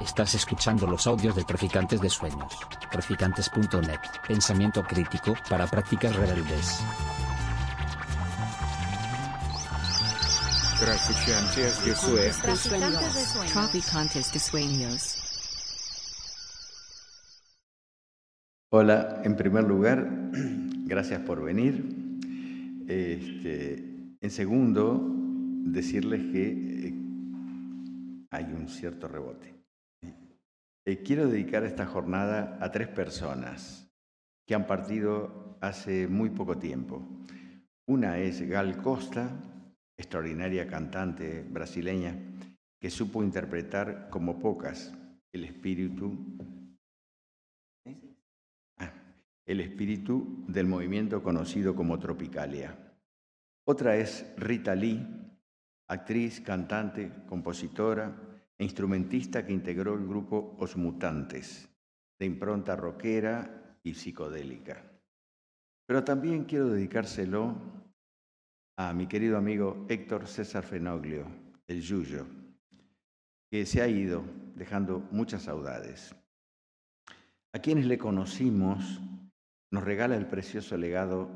Estás escuchando los audios de Traficantes de Sueños. Traficantes.net. Pensamiento crítico para prácticas rebeldes. Traficantes de Sueños. Traficantes de. Hola, en primer lugar, gracias por venir. Este, en segundo, decirles que eh, hay un cierto rebote. Eh, quiero dedicar esta jornada a tres personas que han partido hace muy poco tiempo. Una es Gal Costa, extraordinaria cantante brasileña, que supo interpretar como pocas el espíritu Ah, el espíritu del movimiento conocido como Tropicalia. Otra es Rita Lee, actriz, cantante, compositora instrumentista que integró el grupo Os Mutantes, de impronta rockera y psicodélica. Pero también quiero dedicárselo a mi querido amigo Héctor César Fenoglio, el Yuyo, que se ha ido dejando muchas saudades. A quienes le conocimos nos regala el precioso legado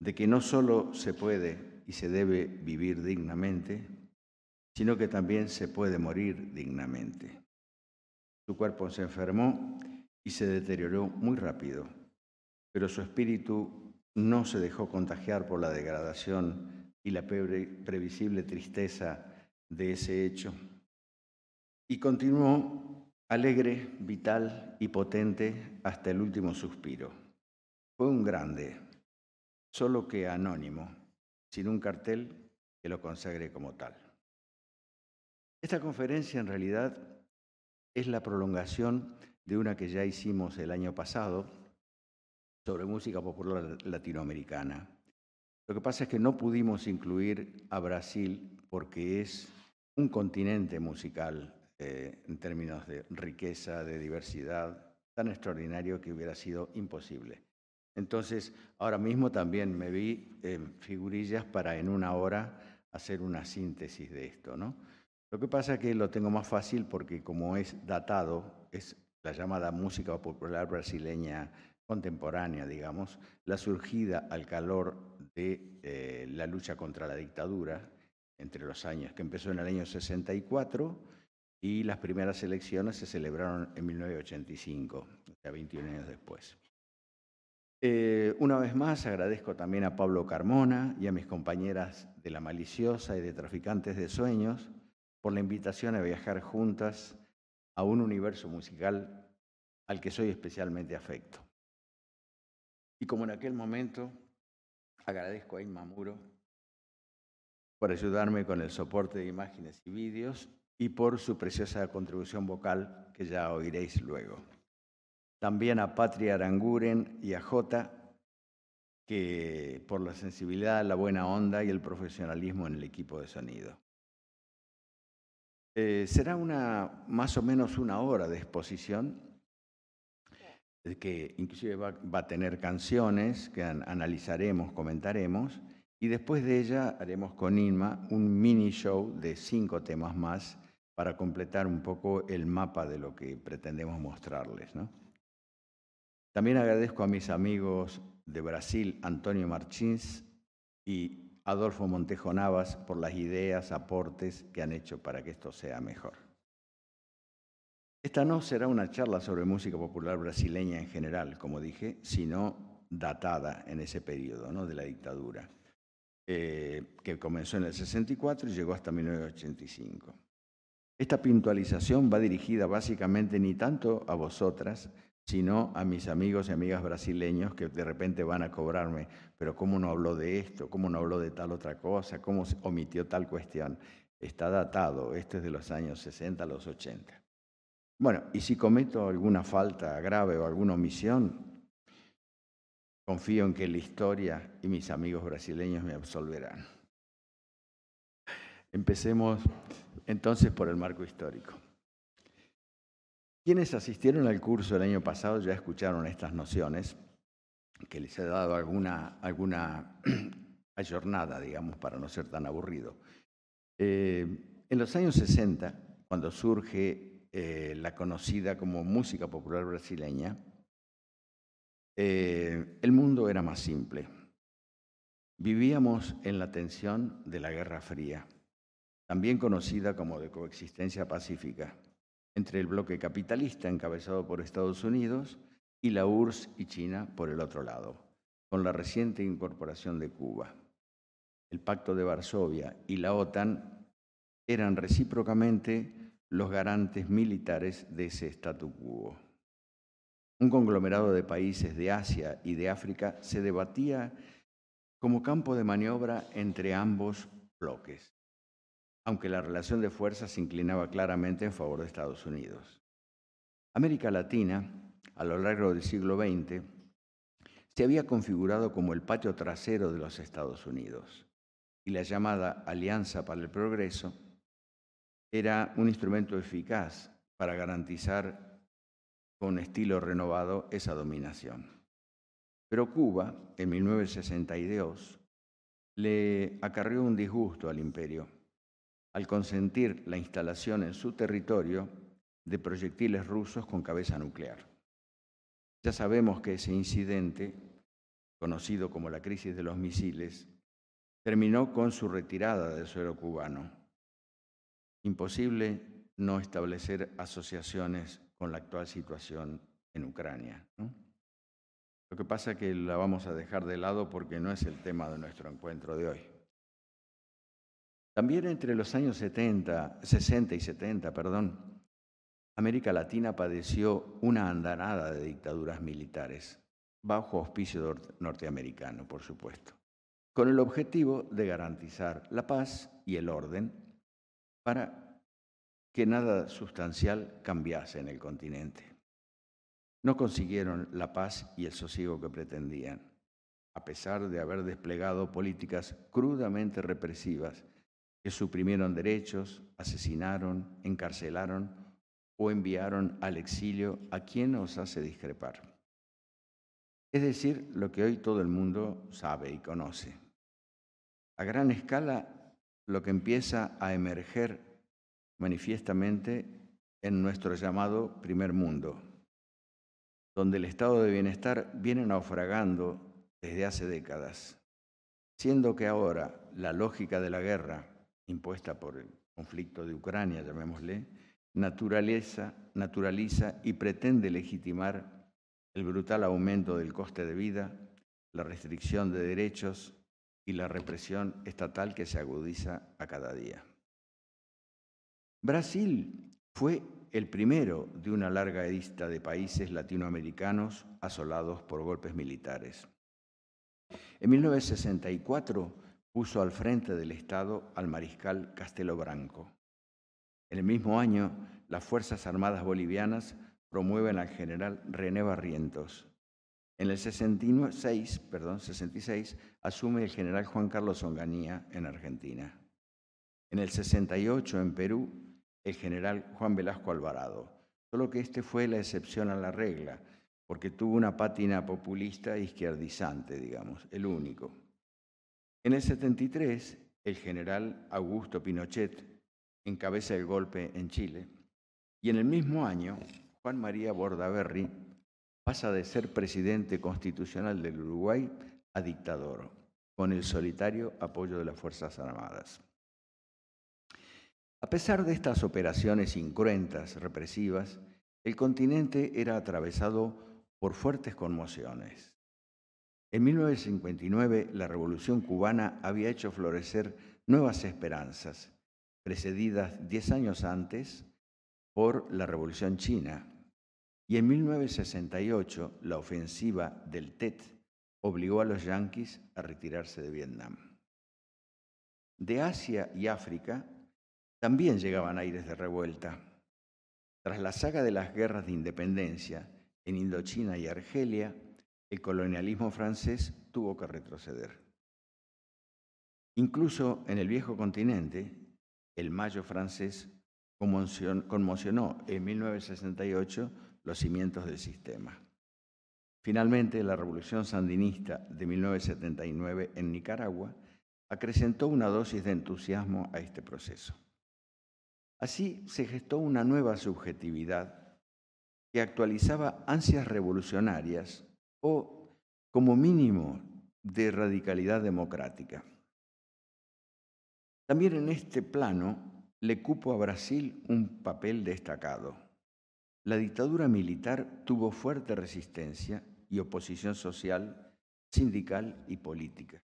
de que no solo se puede y se debe vivir dignamente, sino que también se puede morir dignamente. Su cuerpo se enfermó y se deterioró muy rápido, pero su espíritu no se dejó contagiar por la degradación y la previsible tristeza de ese hecho, y continuó alegre, vital y potente hasta el último suspiro. Fue un grande, solo que anónimo, sin un cartel que lo consagre como tal. Esta conferencia en realidad es la prolongación de una que ya hicimos el año pasado sobre música popular latinoamericana. Lo que pasa es que no pudimos incluir a Brasil porque es un continente musical eh, en términos de riqueza, de diversidad, tan extraordinario que hubiera sido imposible. Entonces, ahora mismo también me vi en figurillas para en una hora hacer una síntesis de esto, ¿no? Lo que pasa es que lo tengo más fácil porque como es datado, es la llamada música popular brasileña contemporánea, digamos, la surgida al calor de eh, la lucha contra la dictadura entre los años, que empezó en el año 64 y las primeras elecciones se celebraron en 1985, o sea, 21 años después. Eh, una vez más agradezco también a Pablo Carmona y a mis compañeras de La Maliciosa y de Traficantes de Sueños por la invitación a viajar juntas a un universo musical al que soy especialmente afecto. Y como en aquel momento, agradezco a Inma Muro por ayudarme con el soporte de imágenes y vídeos y por su preciosa contribución vocal que ya oiréis luego también a Patria Aranguren y a Jota, que por la sensibilidad, la buena onda y el profesionalismo en el equipo de sonido. Eh, será una, más o menos una hora de exposición, que inclusive va, a tener canciones que analizaremos, comentaremos, y después de ella haremos con Inma un mini show de cinco temas más para completar un poco el mapa de lo que pretendemos mostrarles. También agradezco a mis amigos de Brasil, Antonio Marchins y Adolfo Montejo Navas, por las ideas, aportes que han hecho para que esto sea mejor. Esta no será una charla sobre música popular brasileña en general, como dije, sino datada en ese periodo ¿no? de la dictadura, eh, que comenzó en el 64 y llegó hasta 1985. Esta puntualización va dirigida básicamente ni tanto a vosotras, sino a mis amigos y amigas brasileños que de repente van a cobrarme, pero ¿cómo no habló de esto? ¿Cómo no habló de tal otra cosa? ¿Cómo omitió tal cuestión? Está datado, esto es de los años 60 a los 80. Bueno, y si cometo alguna falta grave o alguna omisión, confío en que la historia y mis amigos brasileños me absolverán. Empecemos entonces por el marco histórico. Quienes asistieron al curso el año pasado ya escucharon estas nociones, que les he dado alguna, alguna ayornada, digamos, para no ser tan aburrido. Eh, en los años 60, cuando surge eh, la conocida como música popular brasileña, eh, el mundo era más simple. Vivíamos en la tensión de la Guerra Fría, también conocida como de coexistencia pacífica, entre el bloque capitalista encabezado por Estados Unidos y la URSS y China por el otro lado, con la reciente incorporación de Cuba. El Pacto de Varsovia y la OTAN eran recíprocamente los garantes militares de ese statu quo. Un conglomerado de países de Asia y de África se debatía como campo de maniobra entre ambos bloques, aunque la relación de fuerzas se inclinaba claramente en favor de Estados Unidos. América Latina, a lo largo del siglo XX, se había configurado como el patio trasero de los Estados Unidos y la llamada Alianza para el Progreso era un instrumento eficaz para garantizar con estilo renovado esa dominación. Pero Cuba, en 1962, le acarrió un disgusto al imperio al consentir la instalación en su territorio de proyectiles rusos con cabeza nuclear. Ya sabemos que ese incidente, conocido como la crisis de los misiles, terminó con su retirada del suelo cubano. Imposible no establecer asociaciones con la actual situación en Ucrania. Lo que pasa es que la vamos a dejar de lado porque no es el tema de nuestro encuentro de hoy. También entre los años 70, 60 y 70, perdón, América Latina padeció una andanada de dictaduras militares, bajo auspicio norteamericano, por supuesto, con el objetivo de garantizar la paz y el orden para que nada sustancial cambiase en el continente. No consiguieron la paz y el sosiego que pretendían, a pesar de haber desplegado políticas crudamente represivas que suprimieron derechos, asesinaron, encarcelaron o enviaron al exilio a quien nos hace discrepar. Es decir, lo que hoy todo el mundo sabe y conoce. A gran escala, lo que empieza a emerger manifiestamente en nuestro llamado primer mundo, donde el estado de bienestar viene naufragando desde hace décadas, siendo que ahora la lógica de la guerra, impuesta por el conflicto de Ucrania, llamémosle, naturaliza, naturaliza y pretende legitimar el brutal aumento del coste de vida, la restricción de derechos y la represión estatal que se agudiza a cada día. Brasil fue el primero de una larga lista de países latinoamericanos asolados por golpes militares. En 1964 puso al frente del Estado al mariscal Castelo Branco. En el mismo año, las Fuerzas Armadas Bolivianas promueven al general René Barrientos. En el 66, perdón, 66 asume el general Juan Carlos Onganía en Argentina. En el 68 en Perú, el general Juan Velasco Alvarado, solo que este fue la excepción a la regla, porque tuvo una pátina populista e izquierdizante, digamos, el único. En el 73, el general Augusto Pinochet encabeza el golpe en Chile y en el mismo año, Juan María Bordaberry pasa de ser presidente constitucional del Uruguay a dictador, con el solitario apoyo de las Fuerzas Armadas. A pesar de estas operaciones incruentas, represivas, el continente era atravesado por fuertes conmociones. En 1959, la Revolución cubana había hecho florecer nuevas esperanzas, precedidas diez años antes por la Revolución China. Y en 1968, la ofensiva del TET obligó a los yanquis a retirarse de Vietnam. De Asia y África también llegaban aires de revuelta. Tras la saga de las guerras de independencia en Indochina y Argelia, el colonialismo francés tuvo que retroceder. Incluso en el viejo continente, el mayo francés conmocionó en 1968 los cimientos del sistema. Finalmente, la revolución sandinista de 1979 en Nicaragua acrecentó una dosis de entusiasmo a este proceso. Así se gestó una nueva subjetividad que actualizaba ansias revolucionarias o, como mínimo, de radicalidad democrática. También en este plano le cupo a Brasil un papel destacado. La dictadura militar tuvo fuerte resistencia y oposición social, sindical y política.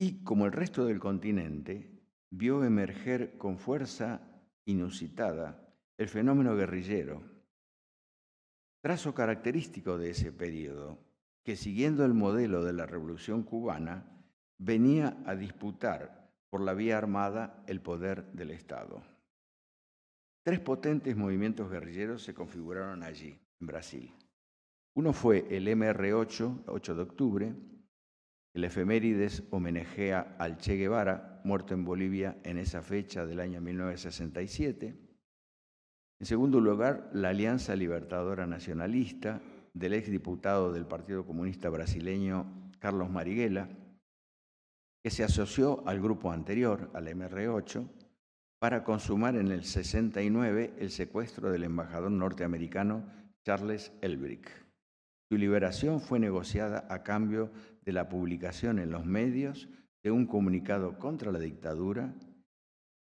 Y como el resto del continente, vio emerger con fuerza inusitada el fenómeno guerrillero, trazo característico de ese periodo, que siguiendo el modelo de la Revolución cubana, venía a disputar por la vía armada el poder del Estado. Tres potentes movimientos guerrilleros se configuraron allí, en Brasil. Uno fue el MR8, 8 de octubre, el efemérides homenajea al Che Guevara, muerto en Bolivia en esa fecha del año 1967. En segundo lugar, la Alianza Libertadora Nacionalista del exdiputado del Partido Comunista Brasileño Carlos Marighella, que se asoció al grupo anterior, al MR8, para consumar en el 69 el secuestro del embajador norteamericano Charles Elbrick. Su liberación fue negociada a cambio de la publicación en los medios de un comunicado contra la dictadura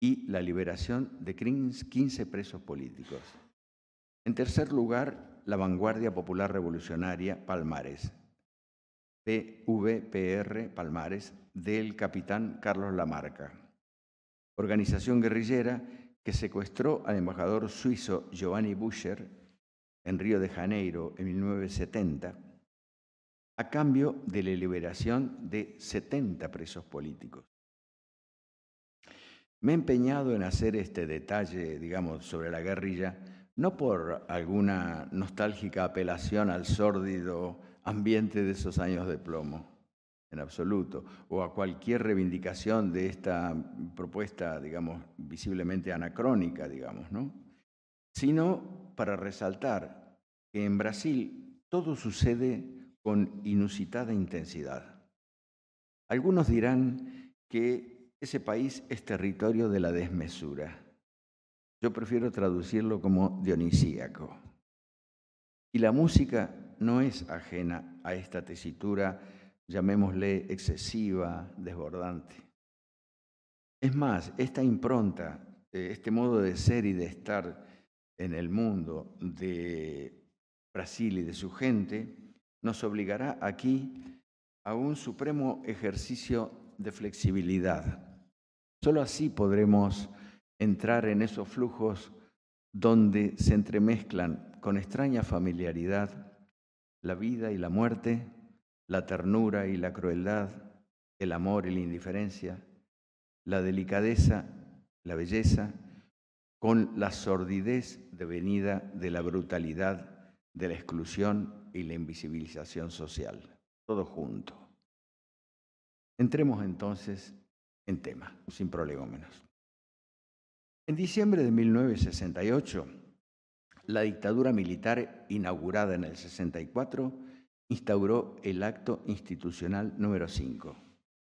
y la liberación de 15 presos políticos. En tercer lugar, la Vanguardia Popular Revolucionaria Palmares, PVPR Palmares, del capitán Carlos Lamarca, organización guerrillera que secuestró al embajador suizo Giovanni Buscher en Río de Janeiro en 1970, a cambio de la liberación de 70 presos políticos. Me he empeñado en hacer este detalle, digamos, sobre la guerrilla, no por alguna nostálgica apelación al sórdido ambiente de esos años de plomo, en absoluto, o a cualquier reivindicación de esta propuesta, digamos, visiblemente anacrónica, digamos, ¿no? Sino para resaltar que en Brasil todo sucede con inusitada intensidad. Algunos dirán que ese país es territorio de la desmesura. Yo prefiero traducirlo como dionisíaco. Y la música no es ajena a esta tesitura, llamémosle excesiva, desbordante. Es más, esta impronta, eh, este modo de ser y de estar en el mundo de Brasil y de su gente, nos obligará aquí a un supremo ejercicio de flexibilidad. Solo así podremos entrar en esos flujos donde se entremezclan con extraña familiaridad la vida y la muerte, la ternura y la crueldad, el amor y la indiferencia, la delicadeza, la belleza con la sordidez devenida de la brutalidad, de la exclusión y la invisibilización social. Todo junto. Entremos entonces en tema, sin menos. En diciembre de 1968, la dictadura militar inaugurada en el 64 instauró el acto institucional número 5,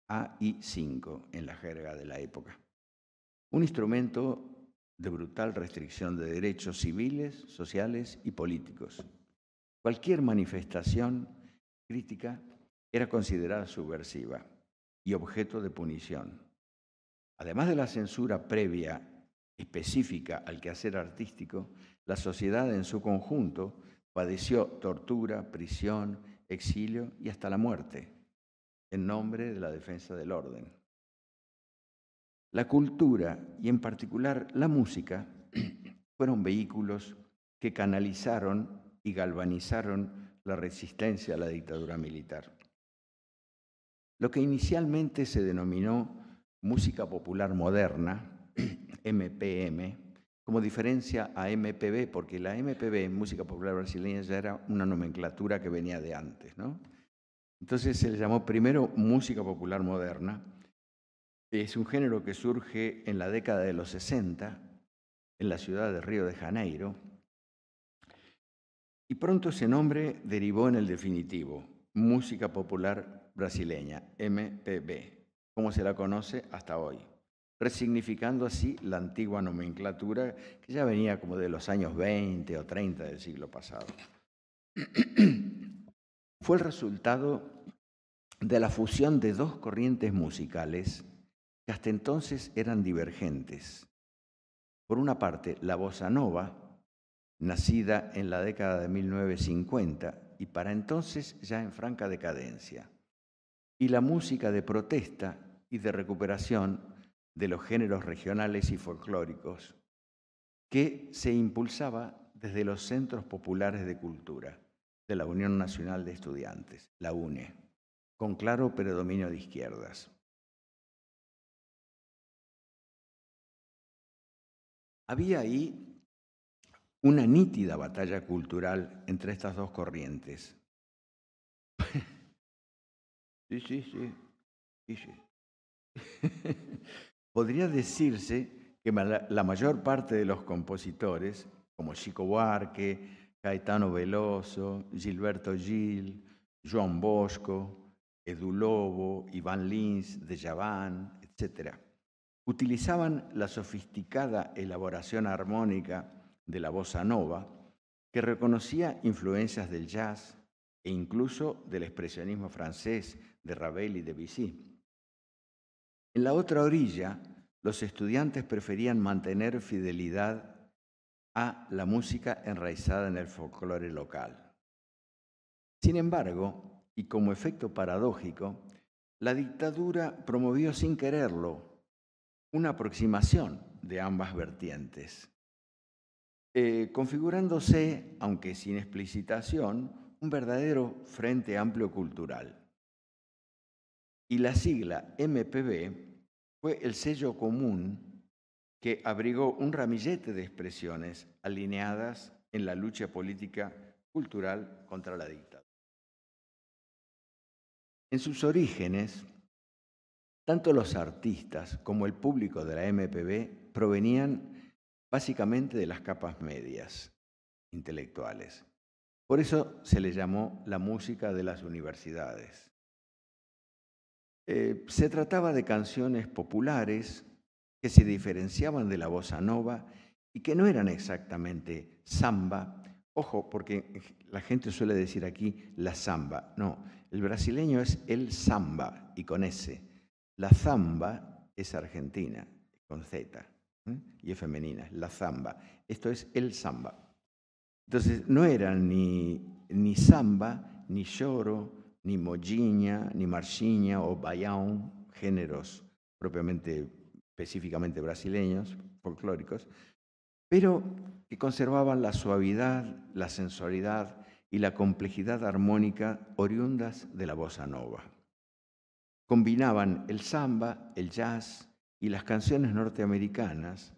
AI5 en la jerga de la época. Un instrumento de brutal restricción de derechos civiles, sociales y políticos. Cualquier manifestación crítica era considerada subversiva y objeto de punición. Además de la censura previa específica al quehacer artístico, la sociedad en su conjunto padeció tortura, prisión, exilio y hasta la muerte en nombre de la defensa del orden. La cultura y en particular la música fueron vehículos que canalizaron y galvanizaron la resistencia a la dictadura militar. Lo que inicialmente se denominó música popular moderna, MPM, como diferencia a MPB, porque la MPB, música popular brasileña, ya era una nomenclatura que venía de antes. ¿no? Entonces se le llamó primero música popular moderna, es un género que surge en la década de los 60 en la ciudad de Río de Janeiro y pronto ese nombre derivó en el definitivo, Música Popular Brasileña, MPB, como se la conoce hasta hoy. resignificando así la antigua nomenclatura que ya venía como de los años 20 o 30 del siglo pasado. Fue el resultado de la fusión de dos corrientes musicales que hasta entonces eran divergentes. Por una parte, la bossa nova, nacida en la década de 1950 y para entonces ya en franca decadencia, y la música de protesta y de recuperación de los géneros regionales y folclóricos, que se impulsaba desde los centros populares de cultura de la Unión Nacional de Estudiantes, la UNE, con claro predominio de izquierdas. Había ahí una nítida batalla cultural entre estas dos corrientes. sí, sí, sí, sí. Podría decirse que la mayor parte de los compositores, como Chico Buarque, Caetano Veloso, Gilberto Gil, Joan Bosco, Edu Lobo, Iván Lins, de Javan, etc., utilizaban la sofisticada elaboración armónica de la bossa nova, que reconocía influencias del jazz e incluso del expresionismo francés de Ravel y Debussy. En la otra orilla, los estudiantes preferían mantener fidelidad a la música enraizada en el folclore local. Sin embargo, y como efecto paradójico, la dictadura promovió sin quererlo una aproximación de ambas vertientes, eh, configurándose, aunque sin explicitación, un verdadero frente amplio cultural. Y la sigla MPB fue el sello común que abrigó un ramillete de expresiones alineadas en la lucha política cultural contra la dictadura. En sus orígenes, tanto los artistas como el público de la MPB provenían básicamente de las capas medias intelectuales. Por eso se le llamó la música de las universidades. Eh, se trataba de canciones populares que se diferenciaban de la bossa nova y que no eran exactamente samba. Ojo, porque la gente suele decir aquí la samba. No, el brasileño es el samba y con S. La zamba es argentina, con Z, y es femenina, la zamba. Esto es el samba. Entonces, no eran ni, ni samba, ni lloro, ni mojiña, ni marchiña o baião, géneros propiamente, específicamente brasileños, folclóricos, pero que conservaban la suavidad, la sensualidad y la complejidad armónica oriundas de la bossa nova combinaban el samba, el jazz y las canciones norteamericanas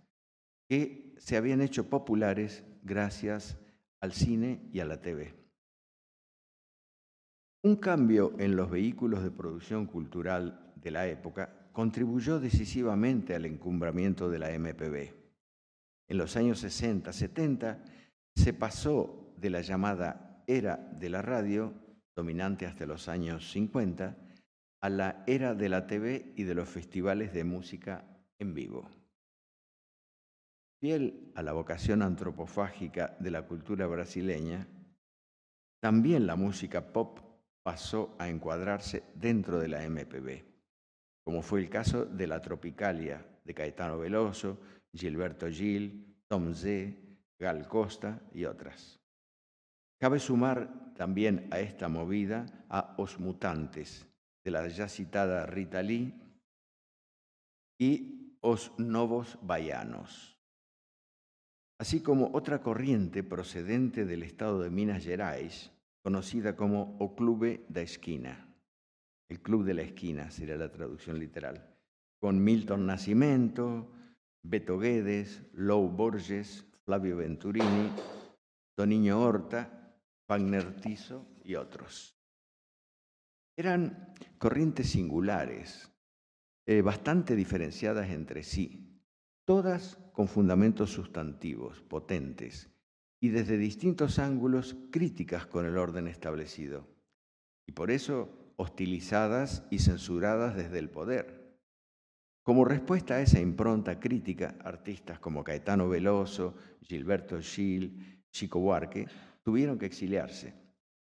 que se habían hecho populares gracias al cine y a la TV. Un cambio en los vehículos de producción cultural de la época contribuyó decisivamente al encumbramiento de la MPB. En los años 60-70 se pasó de la llamada era de la radio, dominante hasta los años 50, a la era de la TV y de los festivales de música en vivo. Fiel a la vocación antropofágica de la cultura brasileña, también la música pop pasó a encuadrarse dentro de la MPB, como fue el caso de la Tropicalia de Caetano Veloso, Gilberto Gil, Tom Z, Gal Costa y otras. Cabe sumar también a esta movida a Os Mutantes, de la ya citada Rita Lee, y Os Novos Baianos, así como otra corriente procedente del estado de Minas Gerais, conocida como O Clube da Esquina. El Club de la Esquina sería la traducción literal, con Milton Nascimento, Beto Guedes, Lou Borges, Flavio Venturini, Toniño Horta, Wagner Tiso y otros. Eran corrientes singulares, eh, bastante diferenciadas entre sí, todas con fundamentos sustantivos, potentes, y desde distintos ángulos críticas con el orden establecido, y por eso hostilizadas y censuradas desde el poder. Como respuesta a esa impronta crítica, artistas como Caetano Veloso, Gilberto Gil, Chico Buarque, tuvieron que exiliarse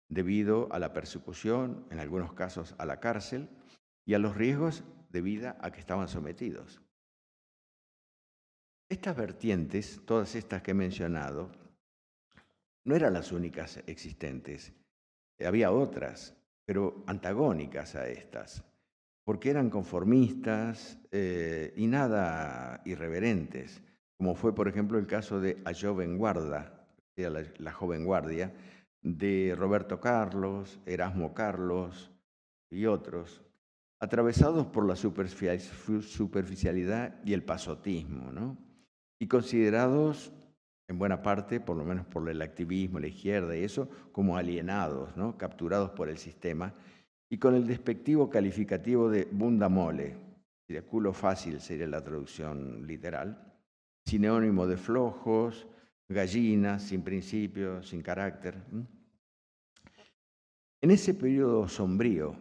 debido a la persecución, en algunos casos a la cárcel, y a los riesgos de vida a que estaban sometidos. Estas vertientes, todas estas que he mencionado, no eran las únicas existentes. Había otras, pero antagónicas a estas porque eran conformistas eh, y nada irreverentes, como fue, por ejemplo, el caso de A Joven Guarda, la, la joven guardia, de Roberto Carlos, Erasmo Carlos y otros, atravesados por la superficialidad y el pasotismo, ¿no? y considerados en buena parte, por lo menos por el activismo, la izquierda y eso, como alienados, ¿no? capturados por el sistema y con el despectivo calificativo de bunda mole, de culo fácil sería la traducción literal, sinónimo de flojos, gallinas, sin principio, sin carácter. En ese periodo sombrío,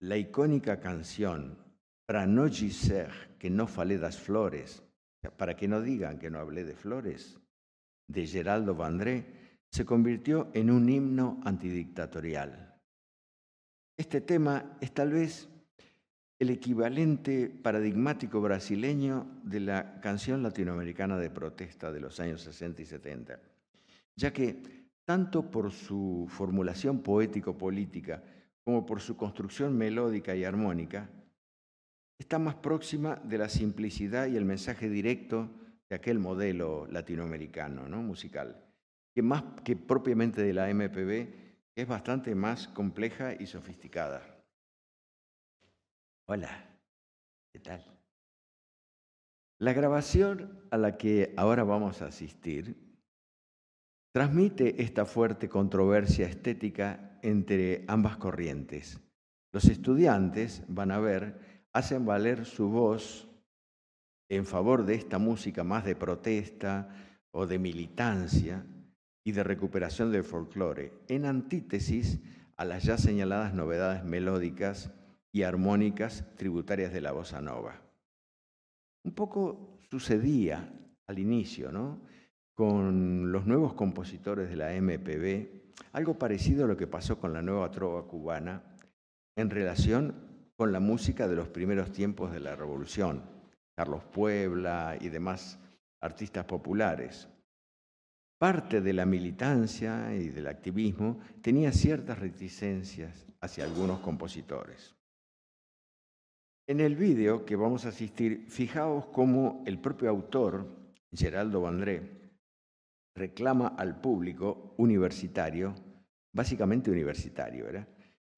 la icónica canción Para no giser que no falé das flores, para que no digan que no hablé de flores, de Geraldo Vandré, se convirtió en un himno antidictatorial. Este tema es tal vez el equivalente paradigmático brasileño de la canción latinoamericana de protesta de los años 60 y 70, ya que tanto por su formulación poético-política como por su construcción melódica y armónica, está más próxima de la simplicidad y el mensaje directo de aquel modelo latinoamericano ¿no? musical, que más que propiamente de la MPB es bastante más compleja y sofisticada. Hola, ¿qué tal? La grabación a la que ahora vamos a asistir transmite esta fuerte controversia estética entre ambas corrientes. Los estudiantes, van a ver, hacen valer su voz en favor de esta música más de protesta o de militancia, y de recuperación del folclore, en antítesis a las ya señaladas novedades melódicas y armónicas tributarias de la bossa nova. Un poco sucedía al inicio, ¿no? Con los nuevos compositores de la MPB, algo parecido a lo que pasó con la nueva trova cubana en relación con la música de los primeros tiempos de la Revolución, Carlos Puebla y demás artistas populares parte de la militancia y del activismo tenía ciertas reticencias hacia algunos compositores. En el vídeo que vamos a asistir, fijaos cómo el propio autor, Geraldo Vandré, reclama al público universitario, básicamente universitario, ¿verdad?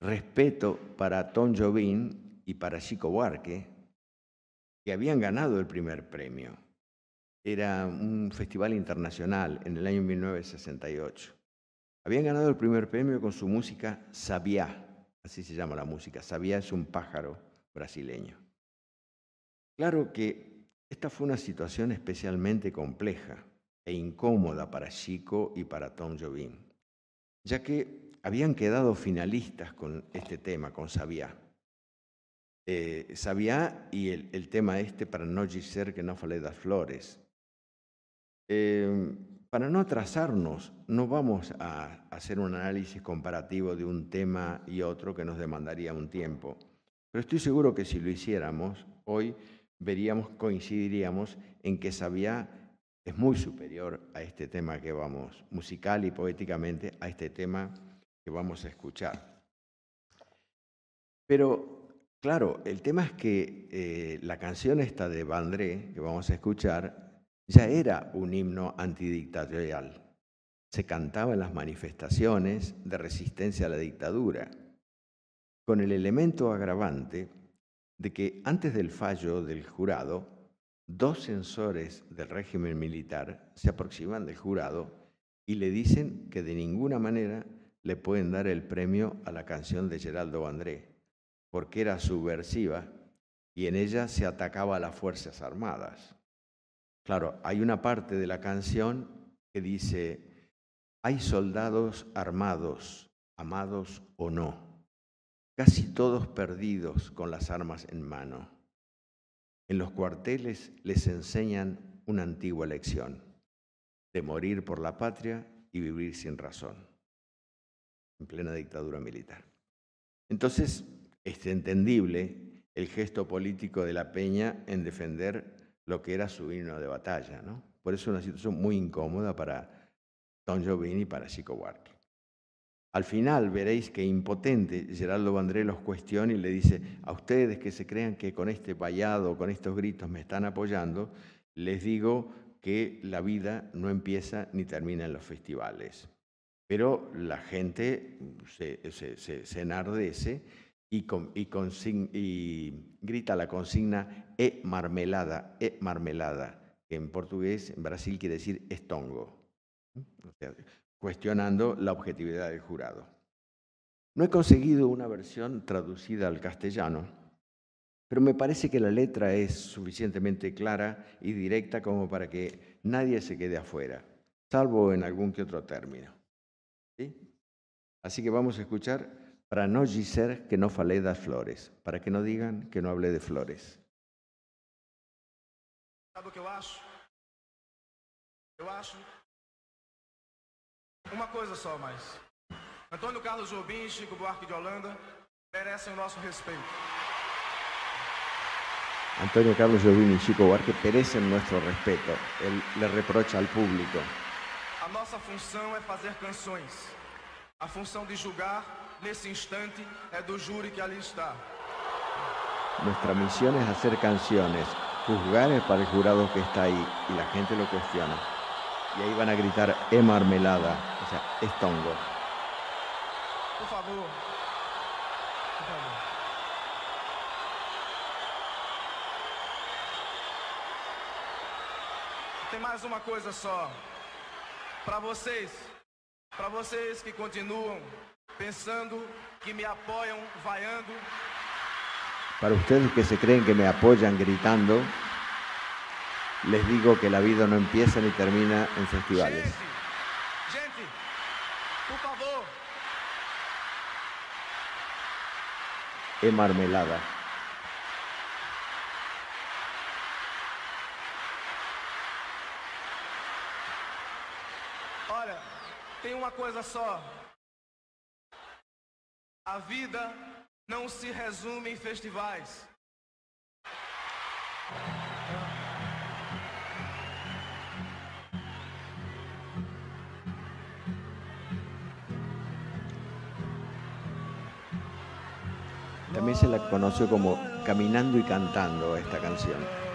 respeto para Tom Jobim y para Chico Buarque, que habían ganado el primer premio era un festival internacional en el año 1968. Habían ganado el primer premio con su música Sabiá, así se llama la música. Sabiá es un pájaro brasileño. Claro que esta fue una situación especialmente compleja e incómoda para Chico y para Tom Jobim, ya que habían quedado finalistas con este tema, con Sabiá. Eh, Sabiá y el, tema este para no ser que no fale das flores, Em, para no atrasarnos, no vamos a hacer un análisis comparativo de un tema y otro que nos demandaría un tiempo. Pero estoy seguro que si lo hiciéramos, hoy veríamos, coincidiríamos en que Sabía es muy superior a este tema que vamos, musical y poéticamente, a este tema que vamos a escuchar. Pero, claro, el tema es que eh, la canción esta de Vandré, que vamos a escuchar, ya era un himno antidictatorial. Se cantaba en las manifestaciones de resistencia a la dictadura, con el elemento agravante de que antes del fallo del jurado, dos censores del régimen militar se aproximan del jurado y le dicen que de ninguna manera le pueden dar el premio a la canción de Geraldo André, porque era subversiva y en ella se atacaba a las Fuerzas Armadas. Claro, hay una parte de la canción que dice, hay soldados armados, amados o no, casi todos perdidos con las armas en mano. En los cuarteles les enseñan una antigua lección, de morir por la patria y vivir sin razón, en plena dictadura militar. Entonces, es entendible el gesto político de la Peña en defender lo que era su himno de batalla. ¿no? Por eso es una situación muy incómoda para Don Giovanni y para Chico Buarque. Al final veréis que impotente Geraldo Vandré los cuestiona y le dice, a ustedes que se crean que con este vallado, con estos gritos me están apoyando, les digo que la vida no empieza ni termina en los festivales. Pero la gente se, se, enardece y, y, grita la consigna e marmelada, e marmelada, que en portugués, en Brasil quiere decir estongo, cuestionando la objetividad del jurado. No he conseguido una versión traducida al castellano, pero me parece que la letra es suficientemente clara y directa como para que nadie se quede afuera, salvo en algún que otro término. Así que vamos a escuchar para no dizer que no falé das flores, para que no digan que no hablé de flores. ¿Sabe que eu acho? Eu acho uma coisa só mais. Antônio Carlos Jobim e Chico Buarque de Holanda merecem o nosso respeito. Antonio Carlos Jobim y Chico Buarque merecen nuestro respeto. Él le reprocha al público. A nossa função é fazer canções. A função de julgar, nesse instante, é do júri que ali está. Nuestra misión es hacer canciones. Juzgar es para el jurado que está ahí y la gente lo cuestiona. Y ahí van a gritar, e marmelada, o sea, es tongo. Por favor. Por favor. Tem mais uma coisa só. Para vocês, para vocês que continuam pensando, que me apoiam vaiando. Para ustedes que se creen que me apoyan gritando, les digo que la vida no empieza ni termina en festivales. Gente, gente, por favor. E marmelada. Olha, tem uma coisa só. A vida não se resume em festivais. También se la conoce como Caminando y Cantando esta canción.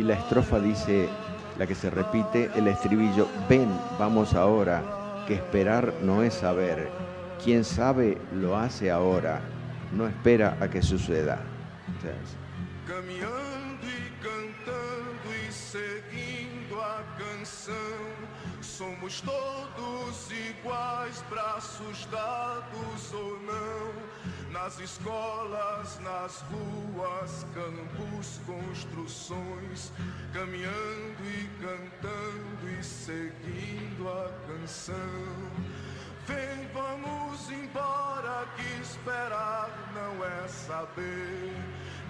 Y la estrofa dice, la que se repite, el estribillo, ven, vamos ahora, que esperar no es saber. Quien sabe lo hace ahora, no espera a que suceda. Somos todos iguais, braços dados ou não. Nas escolas, nas ruas, campos, construções, caminhando e cantando e seguindo a canção. Vem, vamos embora, que esperar não é saber.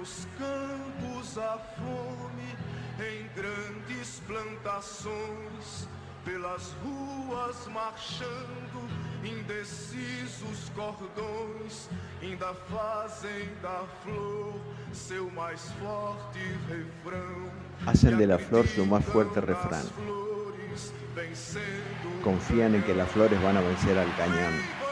Pelos campos a fome em grandes plantações, pelas ruas marchando, indecisos cordões, ainda fazem da flor seu mais forte refrão. Hacen de la flor su más fuerte refrán. Confían en que las flores van a vencer al cañón.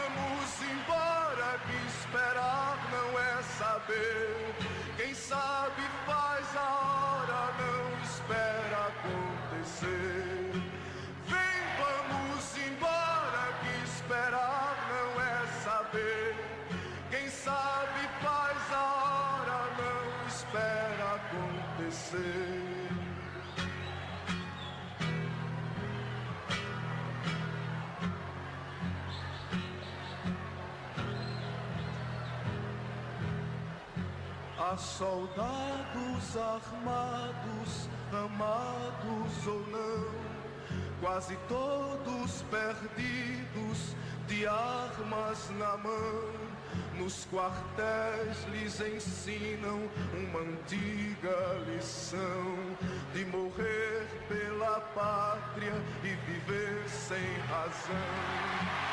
Há soldados armados, amados ou não, quase todos perdidos, de armas na mão. Nos quartéis lhes ensinam uma antiga lição de morrer pela pátria e viver sem razão.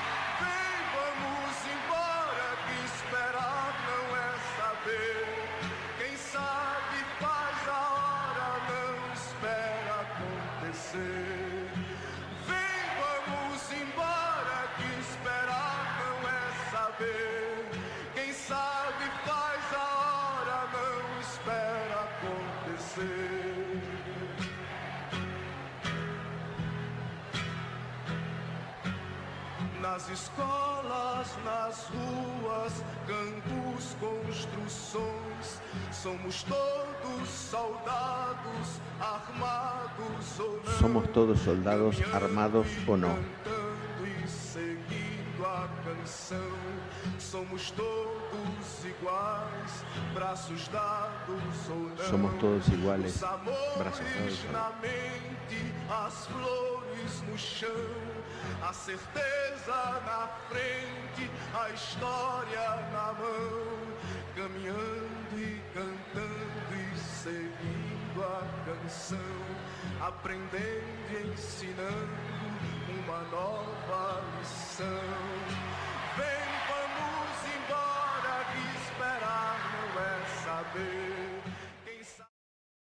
Nas escolas, nas ruas, campos, construções, somos todos soldados armados ou não. Somos todos soldados armados o no. Cantando e seguindo a canção, somos todos iguais, braços dados ou não. Somos todos iguales, Os amores brazos dados ou na mente, as flores no chão, a certeza na frente, a história na mão, caminhando e cantando e seguindo a canção, aprendendo e ensinando uma nova lição. Vem, vamos embora, que esperar não é saber. Quem sabe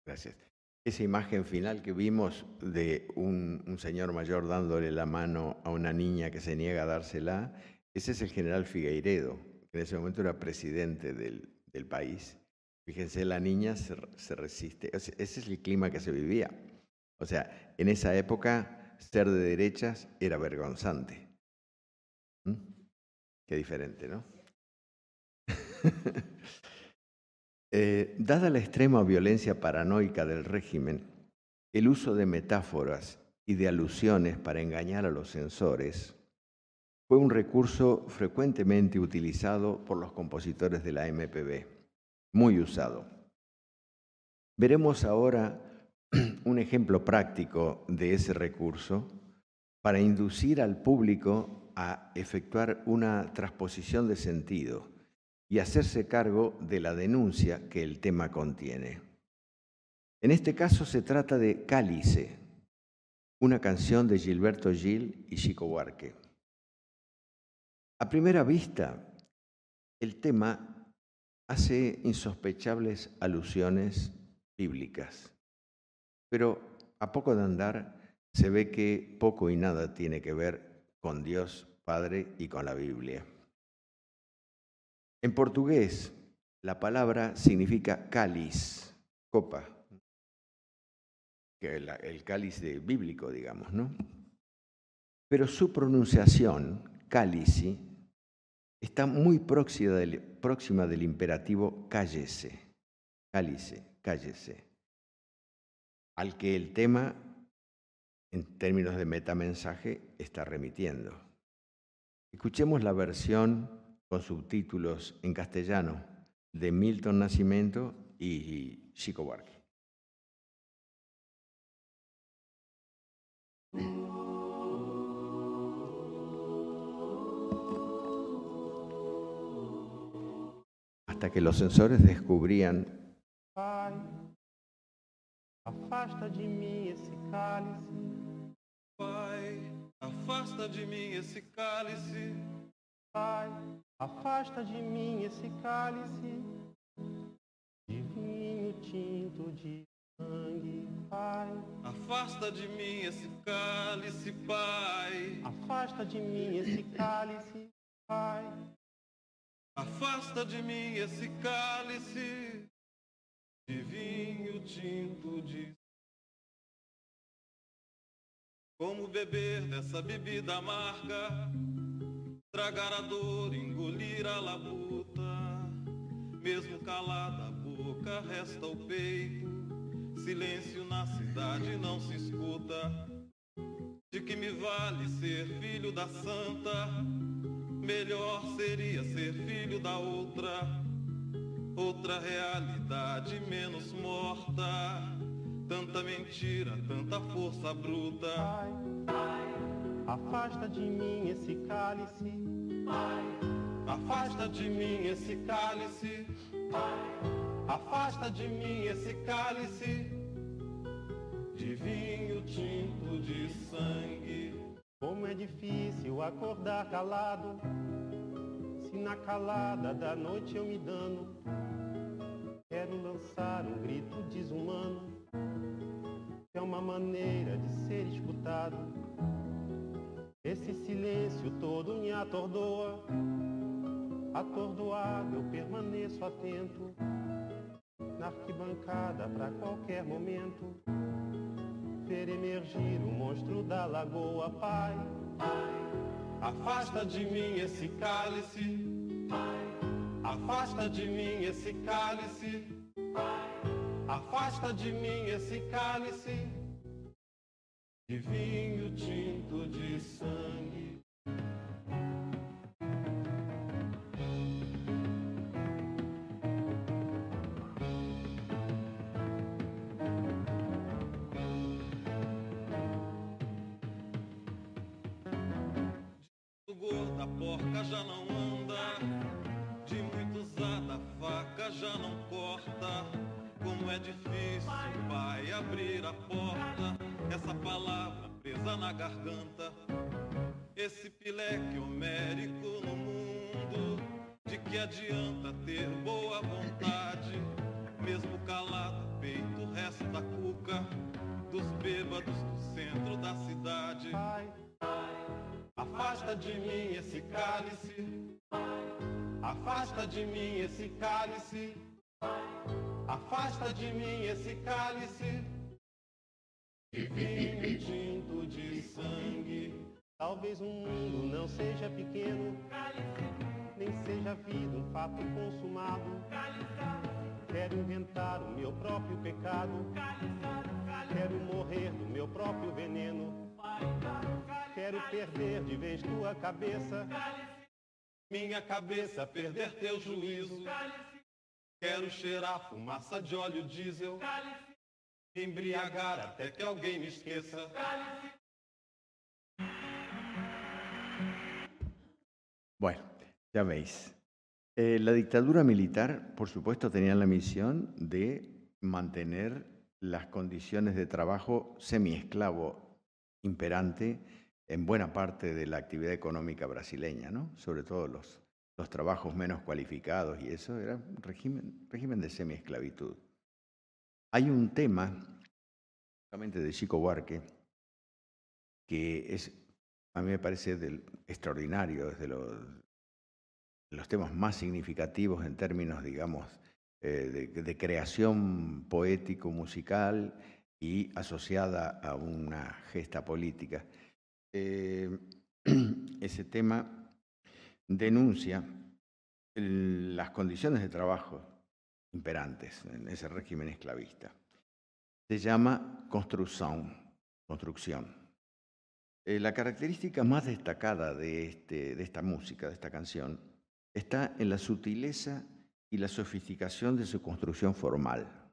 Gracias. Esa imagen final que vimos de un, señor mayor dándole la mano a una niña que se niega a dársela, ese es el general Figueiredo, que en ese momento era presidente del, del país. Fíjense, la niña se, se resiste. O sea, ese es el clima que se vivía. O sea, en esa época ser de derechas era vergonzante. ¿Mm? Qué diferente, ¿no? Eh, dada la extrema violencia paranoica del régimen, el uso de metáforas y de alusiones para engañar a los censores fue un recurso frecuentemente utilizado por los compositores de la MPB, muy usado. Veremos ahora un ejemplo práctico de ese recurso para inducir al público a efectuar una transposición de sentido y hacerse cargo de la denuncia que el tema contiene. En este caso se trata de Cálice, una canción de Gilberto Gil y Chico Buarque. A primera vista, el tema hace insospechables alusiones bíblicas, pero a poco de andar se ve que poco y nada tiene que ver con Dios Padre y con la Biblia. En portugués, la palabra significa cáliz, copa, que el, el cáliz de bíblico, digamos, ¿no? Pero su pronunciación, cálici, está muy próxima del, próxima del imperativo cállese, cálice, cállese, al que el tema, en términos de metamensaje, está remitiendo. Escuchemos la versión con subtítulos en castellano de Milton Nascimento y Chico Buarque. Hasta que los censores descubrían Pai, afasta de mim esse cálice. Pai, afasta de mim esse cálice. Pai, afasta de mim esse cálice de vinho tinto de sangue. Pai, Afasta de mim esse cálice, Pai. afasta de mim esse cálice. Pai, Afasta de mim esse cálice de vinho tinto de. Como beber dessa bebida amarga, tragar a dor, engolir a labuta. Mesmo calada a boca, resta o peito. Silêncio na cidade não se escuta. De que me vale ser filho da santa? Melhor seria ser filho da outra. outra realidade menos morta. Tanta mentira, tanta força bruta. Pai, afasta de mim esse cálice. Afasta de mim esse cálice. Afasta de mim esse cálice de vinho tinto de sangue. Como é difícil acordar calado. Se na calada da noite eu me dano, quero lançar um grito desumano. É uma maneira de ser escutado. Esse silêncio todo me atordoa. Atordoado eu permaneço atento. Na arquibancada pra qualquer momento. Ver emergir o monstro da lagoa, pai. Afasta de mim esse cálice. Afasta de mim esse cálice. Afasta de mim esse cálice de vinho tinto de sangue. De mim esse cálice. Afasta de mim esse cálice. De vinho tinto de sangue. talvez o mundo não seja pequeno, nem seja a vida um fato consumado. Quero inventar o meu próprio pecado. Quero morrer do meu próprio veneno. Quero perder de vez tua cabeça. Minha cabeça perder teu juízo. Quero cheirar fumaça de óleo diesel. Embriagar até que alguém me esqueça. Bueno, ya veis. Eh, la dictadura militar, por supuesto, tenía la misión de mantener las condiciones de trabajo semiesclavo imperante en buena parte de la actividad económica brasileña, ¿no? sobre todo los, los trabajos menos cualificados y eso era un régimen, régimen de semiesclavitud. Hay un tema, justamente de Chico Buarque, que es, a mí me parece del, extraordinario, es de los, los temas más significativos en términos, digamos, eh, de, de creación poético-musical y asociada a una gesta política. Eh, ese tema denuncia el- las condiciones de trabajo imperantes en ese régimen esclavista. Se llama construcción, construcción. Eh, la característica más destacada de, este, de esta música, de esta canción, está en la sutileza y la sofisticación de su construcción formal,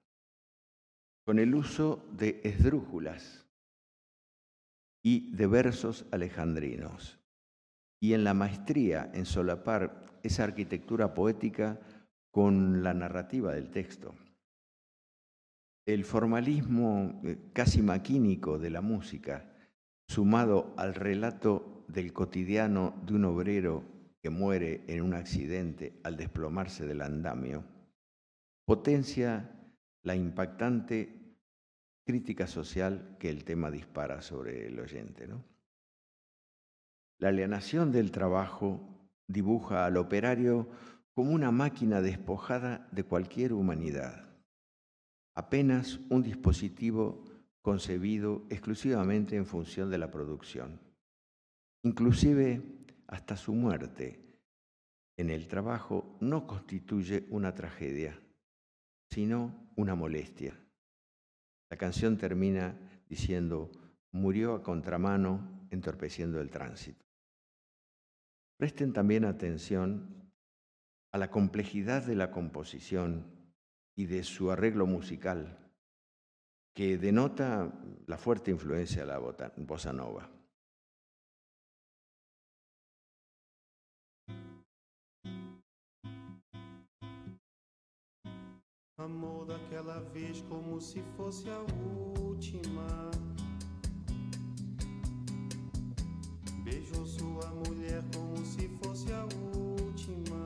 con el uso de esdrújulas y de versos alejandrinos, y en la maestría en solapar esa arquitectura poética con la narrativa del texto. El formalismo eh, casi maquínico de la música, sumado al relato del cotidiano de un obrero que muere en un accidente al desplomarse del andamio, potencia la impactante crítica social que el tema dispara sobre el oyente. ¿no? La alienación del trabajo dibuja al operario como una máquina despojada de cualquier humanidad, apenas un dispositivo concebido exclusivamente en función de la producción. Inclusive hasta su muerte en el trabajo no constituye una tragedia, sino una molestia. La canción termina diciendo, murió a contramano entorpeciendo el tránsito. Presten también atención a la complejidad de la composición y de su arreglo musical, que denota la fuerte influencia de la bossa nova. Amou daquela vez como se fosse a última. Beijou sua mulher como se fosse a última.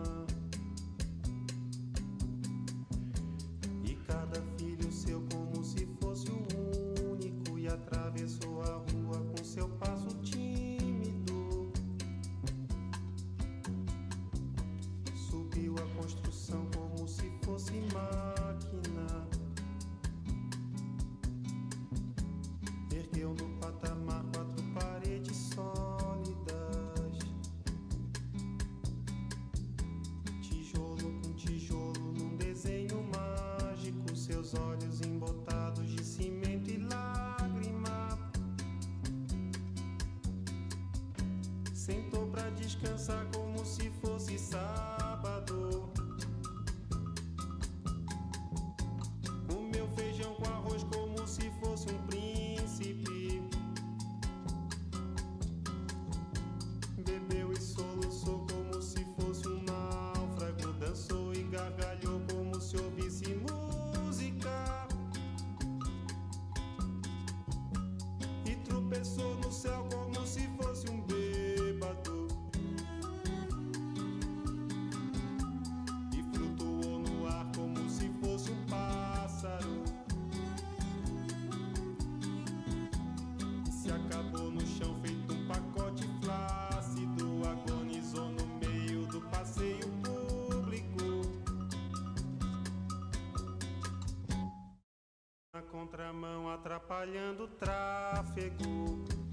contramão atrapalhando o tráfego.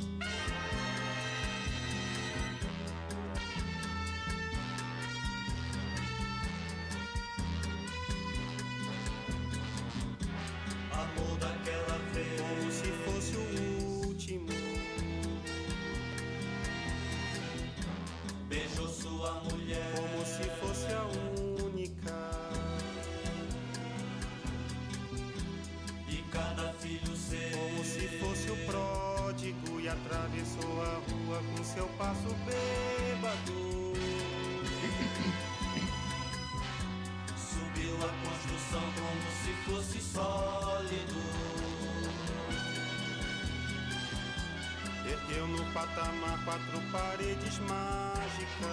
quatro paredes mágicas.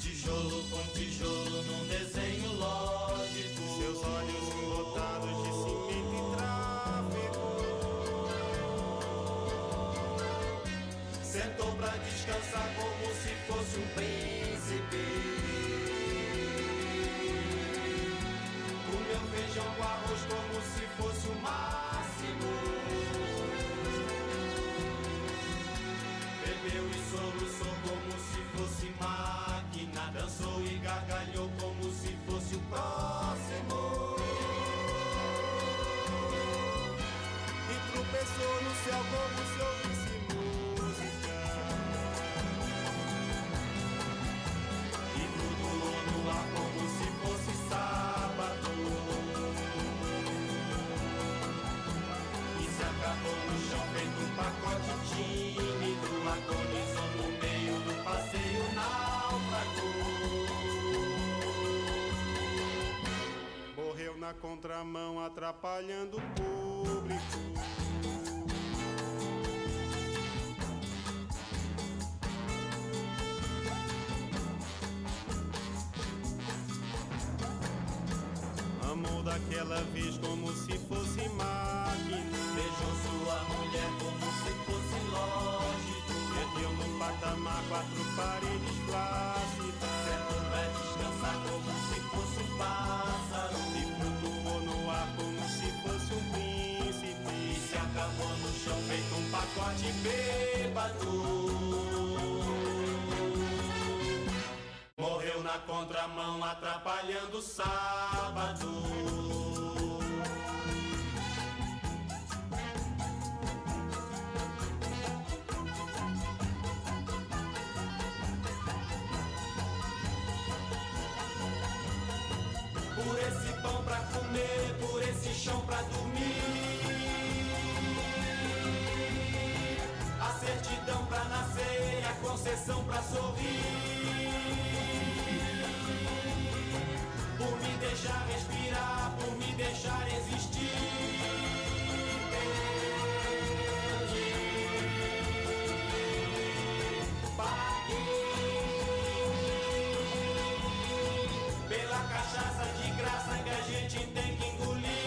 Tijolo com tijolo num desenho lógico. Seus olhos lotados de cimento e tráfego. Sentou pra descansar como se fosse um príncipe. feijão com arroz como se fosse um mar. bebeu e soluçou como se fosse máquina, dançou e gargalhou como se fosse o próximo. E tropeçou no céu como se eu contramão, atrapalhando o público. Amor daquela vez com contramão atrapalhando o sábado. Por esse pão pra comer, por esse chão pra dormir. A certidão pra nascer, a concessão pra sorrir. Por me deixar respirar, por me deixar existir. Paguei pela cachaça de graça que a gente tem que engolir.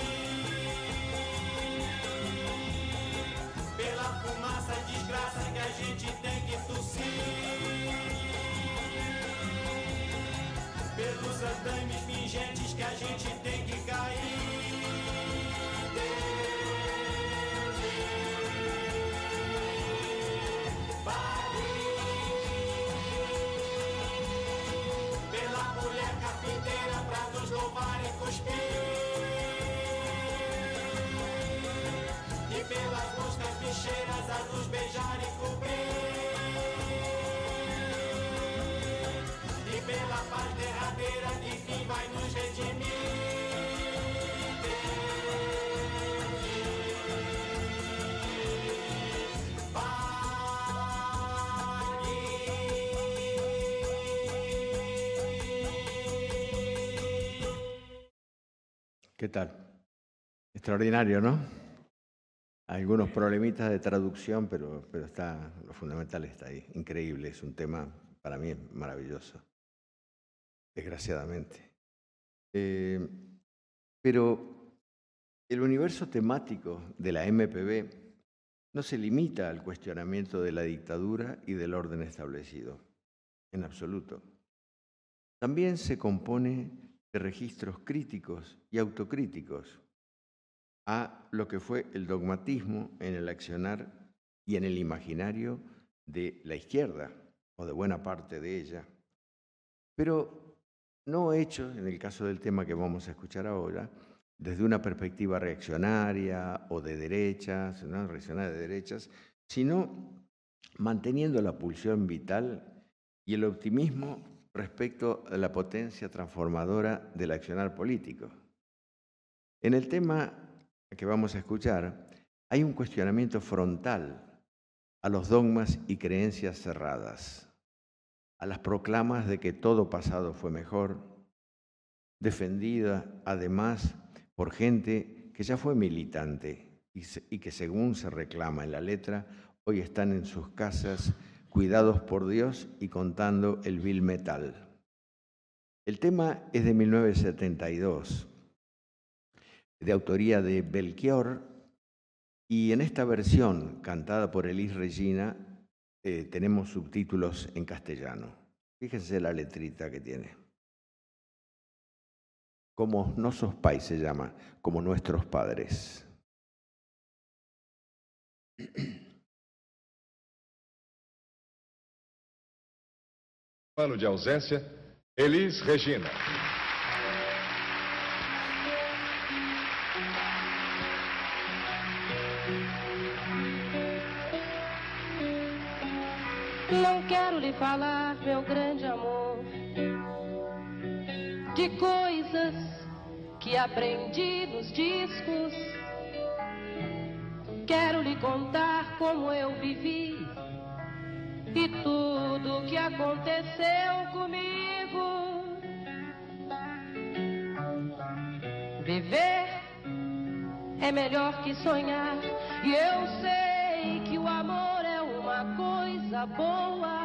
Pela fumaça desgraça que a gente tem Pelos andames pingentes que a gente tem que cair. Pela mulher carpinteira pra nos louvar e cuspir. E pelas moscas bicheiras a nos beijar ¿Qué tal? Extraordinario, ¿no? Algunos problemitas de traducción, pero, pero está, lo fundamental está ahí. Increíble, es un tema para mí maravilloso. Desgraciadamente. Eh, pero el universo temático de la MPB no se limita al cuestionamiento de la dictadura y del orden establecido, en absoluto. También se compone de registros críticos y autocríticos a lo que fue el dogmatismo en el accionar y en el imaginario de la izquierda, o de buena parte de ella, pero no hechos, en el caso del tema que vamos a escuchar ahora, desde una perspectiva reaccionaria o de derechas, reaccionaria de derechas, sino manteniendo la pulsión vital y el optimismo respecto a la potencia transformadora del accionar político. En el tema que vamos a escuchar, hay un cuestionamiento frontal a los dogmas y creencias cerradas, a las proclamas de que todo pasado fue mejor, defendida además por gente que ya fue militante y, que según se reclama en la letra, hoy están en sus casas cuidados por Dios y contando el vil metal. El tema es de 1972, de autoría de Belchior, y en esta versión, cantada por Elis Regina, eh, tenemos subtítulos en castellano. Fíjense la letrita que tiene. Como no sos pais se llama, como nuestros padres. Ano de ausência, Elis Regina. Não quero lhe falar, meu grande amor, de coisas que aprendi nos discos. Quero lhe contar como eu vivi e tudo que aconteceu comigo. Viver é melhor que sonhar, e eu sei coisa boa.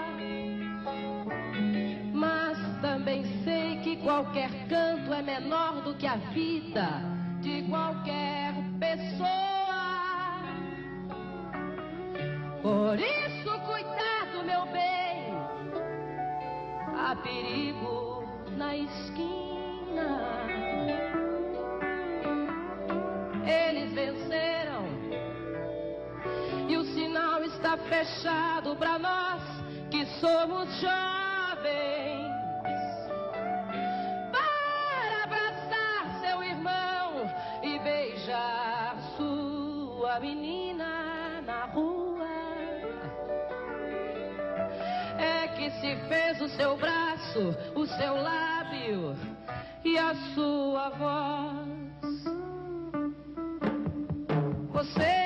Mas também sei que qualquer canto é menor do que a vida de qualquer pessoa. Por isso, cuidado, meu bem, há perigo na esquina. Eles venceram está fechado para nós que somos jovens. Para abraçar seu irmão e beijar sua menina na rua. É que se fez o seu braço, o seu lábio e a sua voz. Você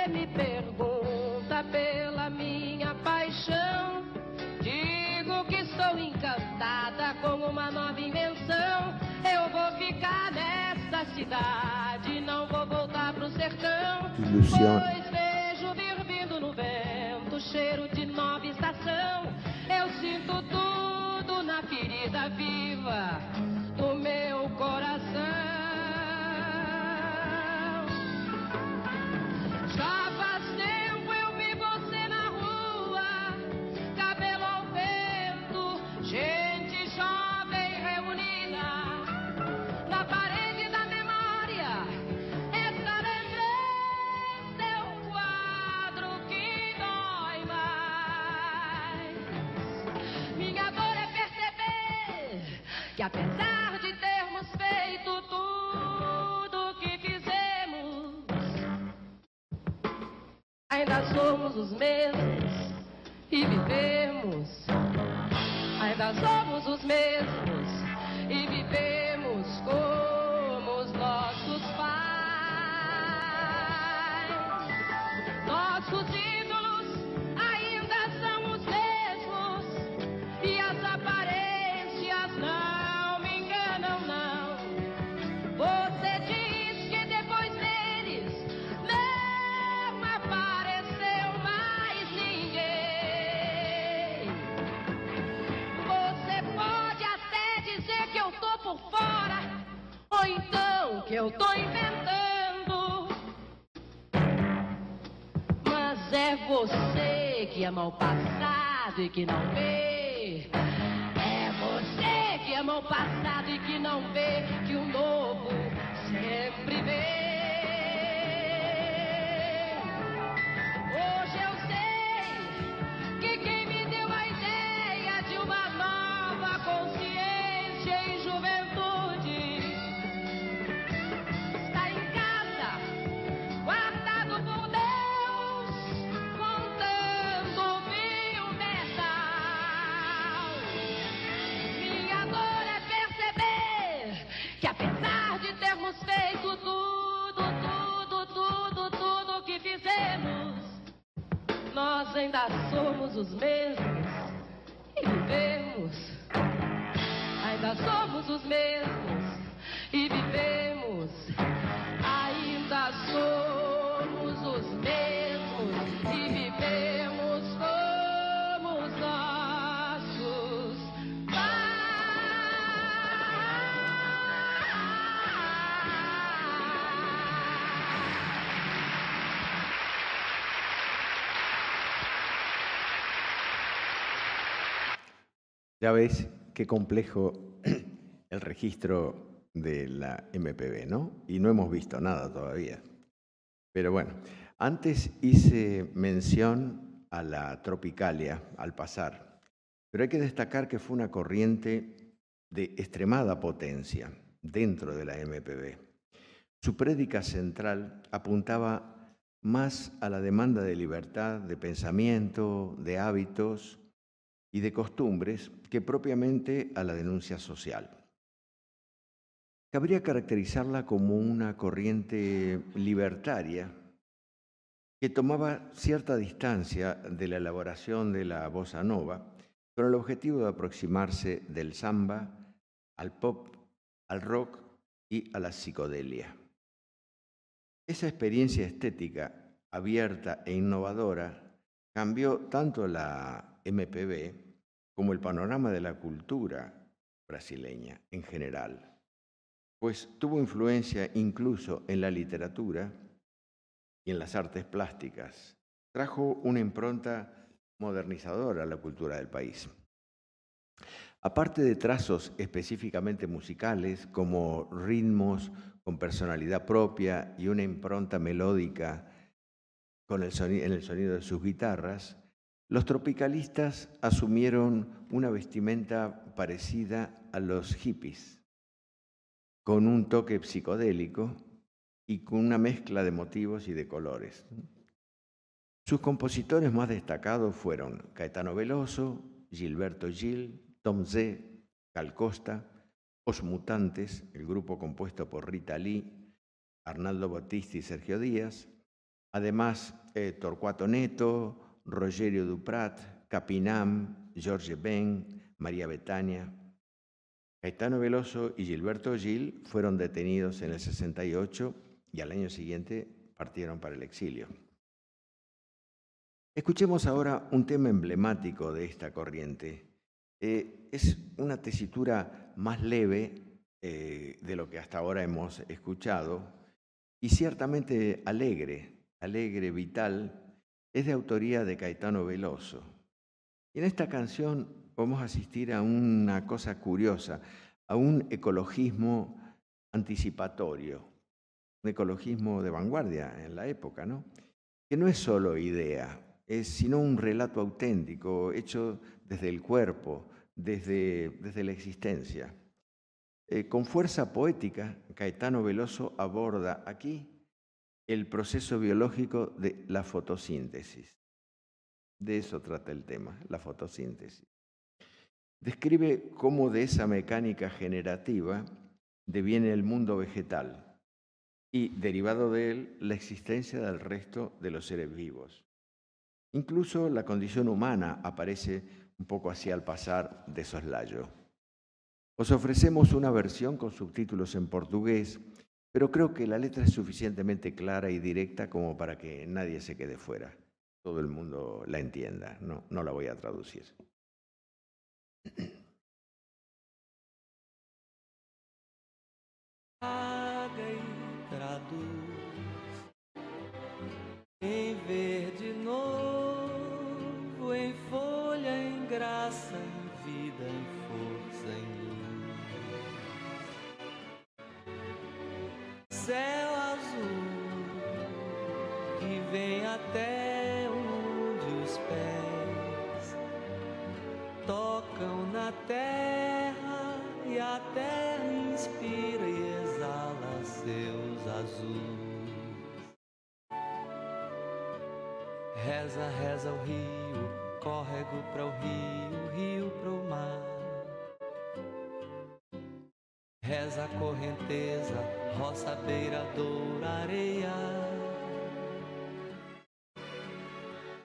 cidade, não vou voltar pro sertão. Ilusión. Pois vejo vir vindo no vento, cheiro de nova estação. Eu sinto tudo ainda somos os mesmos e vivemos. Ainda somos os mesmos e vivemos eu tô inventando. Mas é você que ama o passado e que não vê. É você que ama o passado e que não vê que o novo sempre vem. Ainda somos os mesmos e vivemos. Ainda somos os mesmos Ya ves qué complejo el registro de la MPB, ¿no? Y no hemos visto nada todavía. Pero bueno, antes hice mención a la tropicalia al pasar, pero hay que destacar que fue una corriente de extremada potencia dentro de la MPB. Su prédica central apuntaba más a la demanda de libertad, de pensamiento, de hábitos y de costumbres que propiamente a la denuncia social. Cabría caracterizarla como una corriente libertaria que tomaba cierta distancia de la elaboración de la bossa nova con el objetivo de aproximarse del samba al pop, al rock y a la psicodelia. Esa experiencia estética abierta e innovadora cambió tanto la MPB como el panorama de la cultura brasileña en general, pues tuvo influencia incluso en la literatura y en las artes plásticas. Trajo una impronta modernizadora a la cultura del país. Aparte de trazos específicamente musicales, como ritmos con personalidad propia y una impronta melódica con el soni- en el sonido de sus guitarras, los tropicalistas asumieron una vestimenta parecida a los hippies, con un toque psicodélico y con una mezcla de motivos y de colores. Sus compositores más destacados fueron Caetano Veloso, Gilberto Gil, Tom Z, Cal Costa, Os Mutantes, el grupo compuesto por Rita Lee, Arnaldo Battisti y Sergio Díaz, Además, eh, Torcuato Neto, Rogerio Duprat, Capinam, George Ben, María Betania. Caetano Veloso y Gilberto Gil fueron detenidos en el 68 y al año siguiente partieron para el exilio. Escuchemos ahora un tema emblemático de esta corriente. Eh, es una tesitura más leve eh, de lo que hasta ahora hemos escuchado y ciertamente alegre, alegre, vital, es de autoría de Caetano Veloso. Y en esta canción vamos a asistir a una cosa curiosa, a un ecologismo anticipatorio, un ecologismo de vanguardia en la época, ¿no? que no es solo idea, es sino un relato auténtico, hecho desde el cuerpo, desde, desde la existencia. Eh, con fuerza poética, Caetano Veloso aborda aquí el proceso biológico de la fotosíntesis. De eso trata el tema, la fotosíntesis. Describe cómo de esa mecánica generativa deviene el mundo vegetal y, derivado de él, la existencia del resto de los seres vivos. Incluso la condición humana aparece un poco así al pasar de soslayo. Os ofrecemos una versión con subtítulos en portugués, pero creo que la letra es suficientemente clara y directa como para que nadie se quede fuera. Todo el mundo la entienda, no, no la voy a traducir. A terra inspira e exala seus azuis. Reza, reza o rio, córrego para o rio, rio para o mar. Reza a correnteza, roça, beira, doura, areia.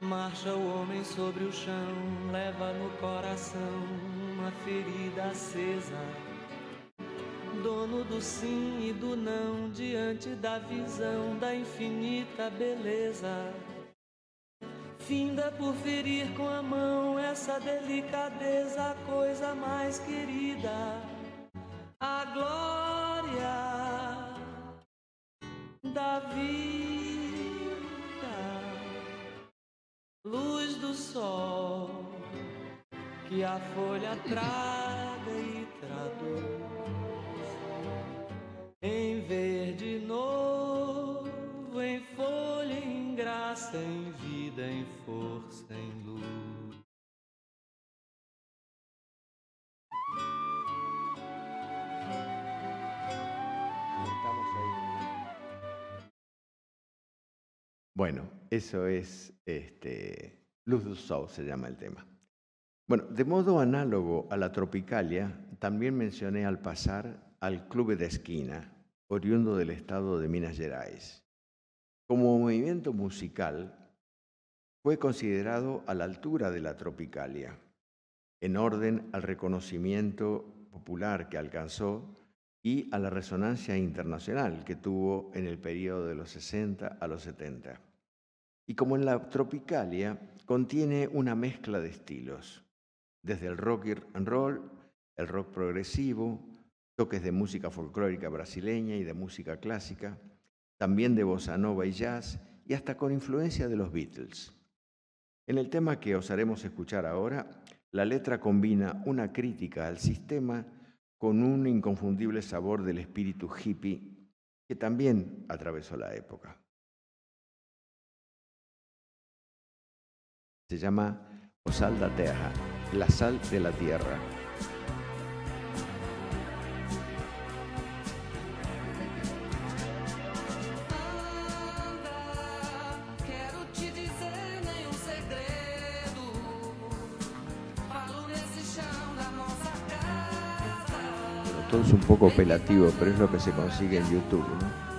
Marcha o homem sobre o chão, leva no coração uma ferida acesa. Dono do sim e do não, diante da visão da infinita beleza. Finda por ferir com a mão essa delicadeza, a coisa mais querida, a glória da vida, luz do sol que a folha traga e eso es este, Luz del Sol, se llama el tema. Bueno, de modo análogo a la Tropicalia, también mencioné al pasar al Club de Esquina, oriundo del estado de Minas Gerais. Como movimiento musical, fue considerado a la altura de la Tropicalia, en orden al reconocimiento popular que alcanzó y a la resonancia internacional que tuvo en el periodo de los 60 a los 70. Y como en la Tropicalia, contiene una mezcla de estilos, desde el rock and roll, el rock progresivo, toques de música folclórica brasileña y de música clásica, también de bossa nova y jazz, y hasta con influencia de los Beatles. En el tema que os haremos escuchar ahora, la letra combina una crítica al sistema con un inconfundible sabor del espíritu hippie que también atravesó la época. Se llama O Sal da Terra, la sal de la tierra. Todo es un poco apelativo, pero es lo que se consigue en YouTube. ¿no?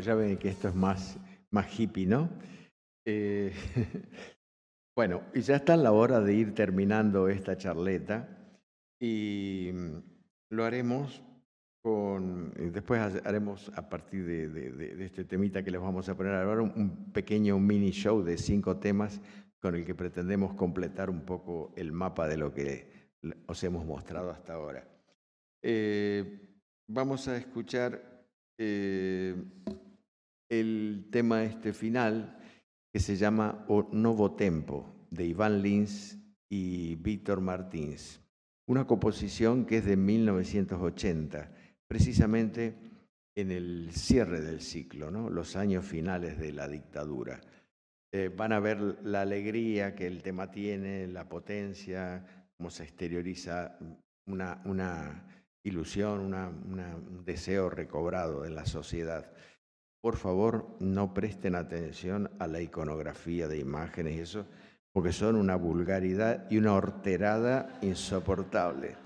Ya ven que esto es más, más hippie, ¿no? Eh, bueno, y ya está la hora de ir terminando esta charleta y mm, lo haremos con, después ha- haremos a partir de, de- de- este temita que les vamos a poner ahora un, pequeño mini show de cinco temas con el que pretendemos completar un poco el mapa de lo que os hemos mostrado hasta ahora. Eh, vamos a escuchar eh, el tema este final que se llama O Novo Tempo de Iván Lins y Víctor Martins. Una composición que es de 1980, precisamente en el cierre del ciclo, ¿no? los años finales de la dictadura. Eh, van a ver la alegría que el tema tiene, la potencia, cómo se exterioriza una, ilusión, un deseo recobrado en la sociedad. Por favor, no presten atención a la iconografía de imágenes y eso, porque son una vulgaridad y una horterada insoportable.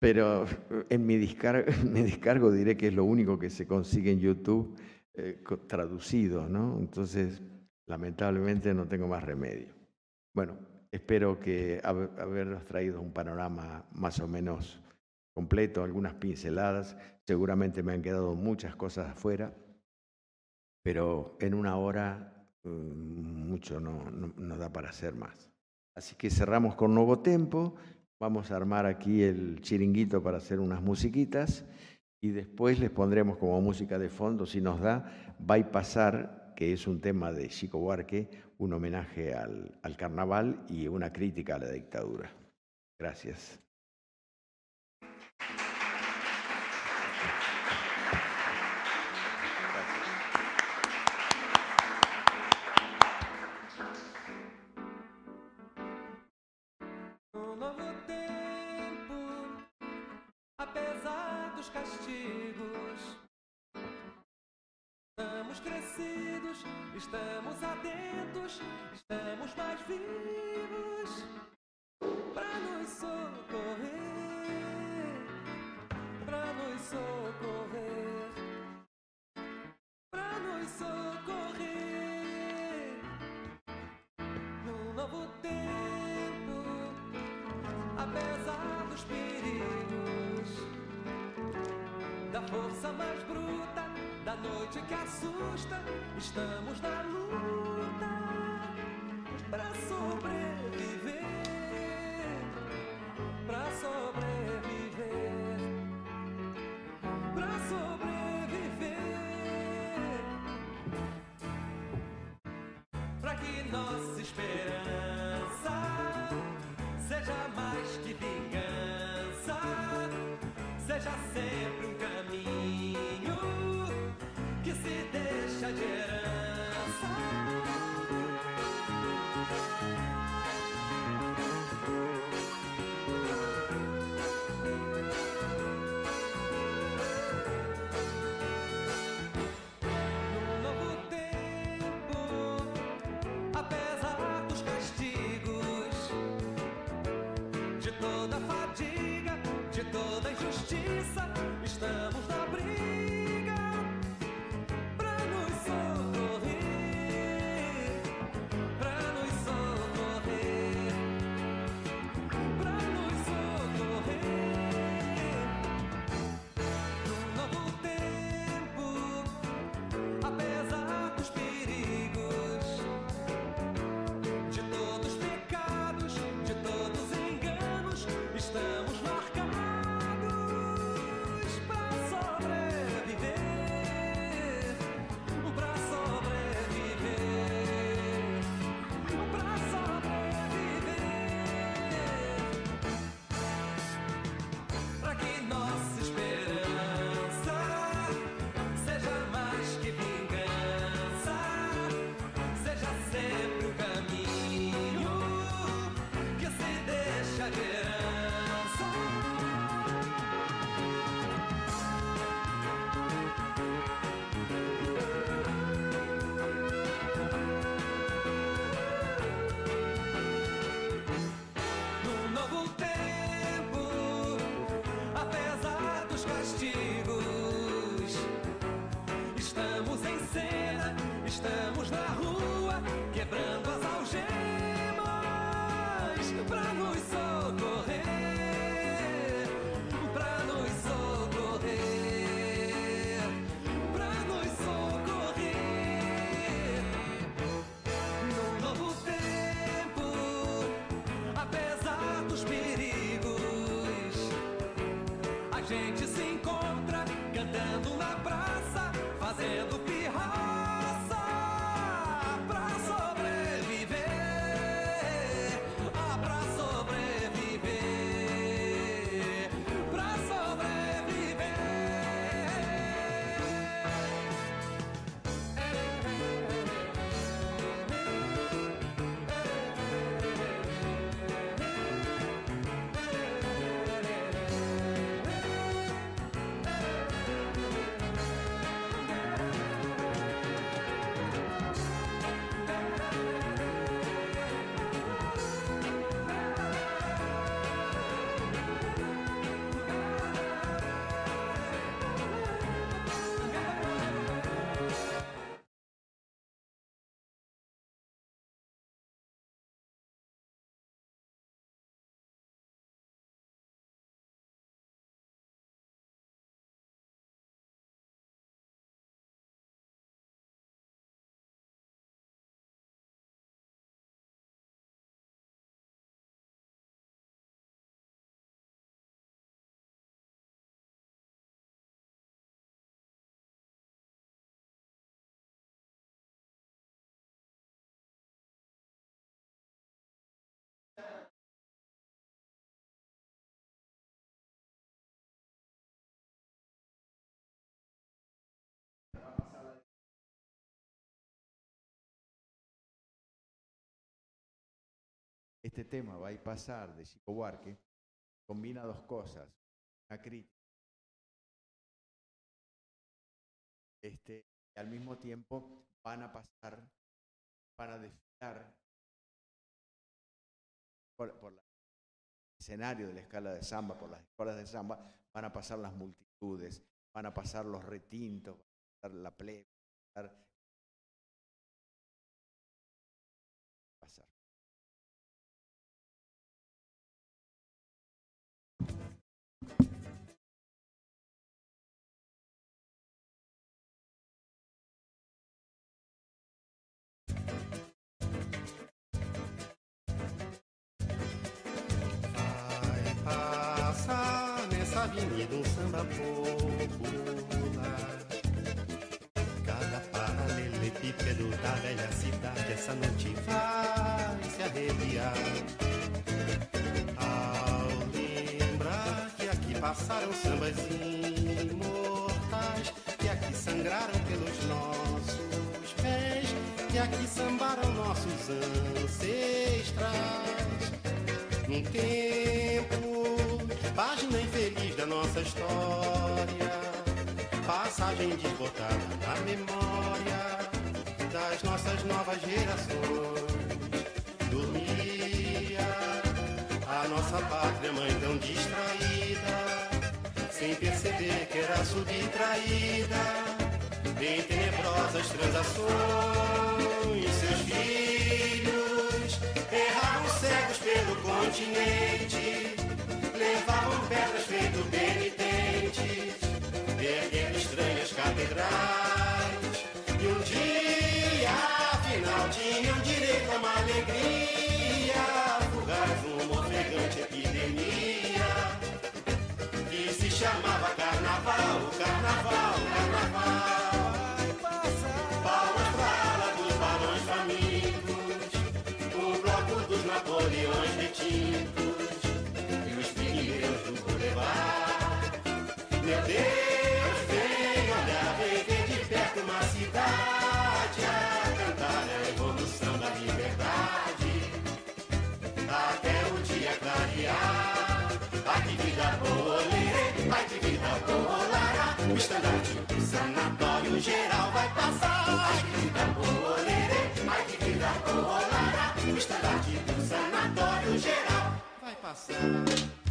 Pero eh, en mi descargo, mi descargo diré que es lo único que se consigue en YouTube eh, traducido, ¿no? Entonces, lamentablemente no tengo más remedio. Bueno, espero que hab- habernos traído un panorama más o menos completo, algunas pinceladas. Seguramente me han quedado muchas cosas afuera, pero en una hora mm, mucho no, no, da para hacer más. Así que cerramos con Nuevo Tempo, vamos a armar aquí el chiringuito para hacer unas musiquitas y después les pondremos como música de fondo, si nos da, Bypassar, que es un tema de Chico Buarque, un homenaje al, al carnaval y una crítica a la dictadura. Gracias. A gente se Este tema va a pasar de Chico Buarque, combina dos cosas, una crítica. Este, y al mismo tiempo van a pasar, van a desfilar por, el escenario de la escala de samba, por las escuelas de samba, van a pasar las multitudes, van a pasar los retintos, va a pasar la plebe, va a pasar- avenida um samba popular. Cada paralelepípedo da velha cidade essa noite vai se arrepiar. Ao lembrar que aqui passaram sambas imortais, que aqui sangraram pelos nossos pés, que aqui sambaram nossos ancestrais. Num tempo, página infeliz da nossa história, passagem desbotada na memória das nossas novas gerações. Dormia a nossa pátria mãe tão distraída, sem perceber que era subtraída em tenebrosas transações. Seus filhos erravam cegos pelo continente, levavam pedras feito penitentes, erguendo estranhas catedrais. O estandarte do sanatório geral vai passar. Ai que vida boa, lerê, ai que vida boa, lara, o estandarte do sanatório geral vai passar.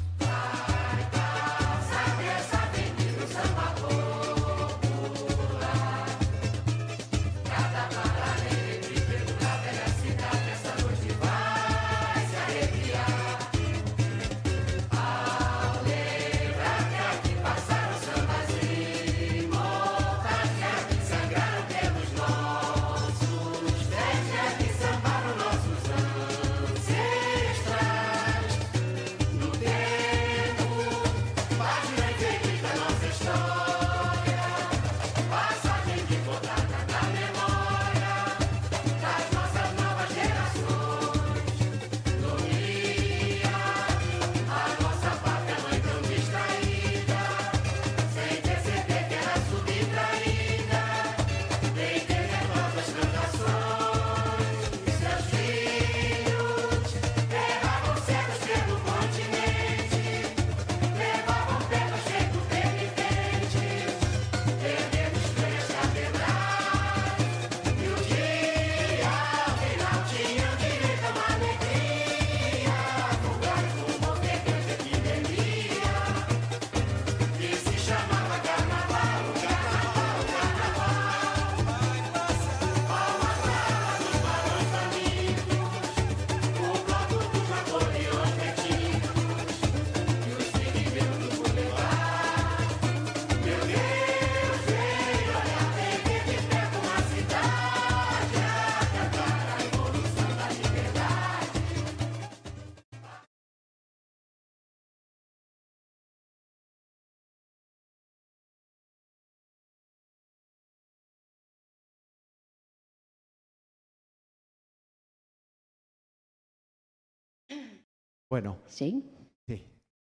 Bueno. Sí. Sí.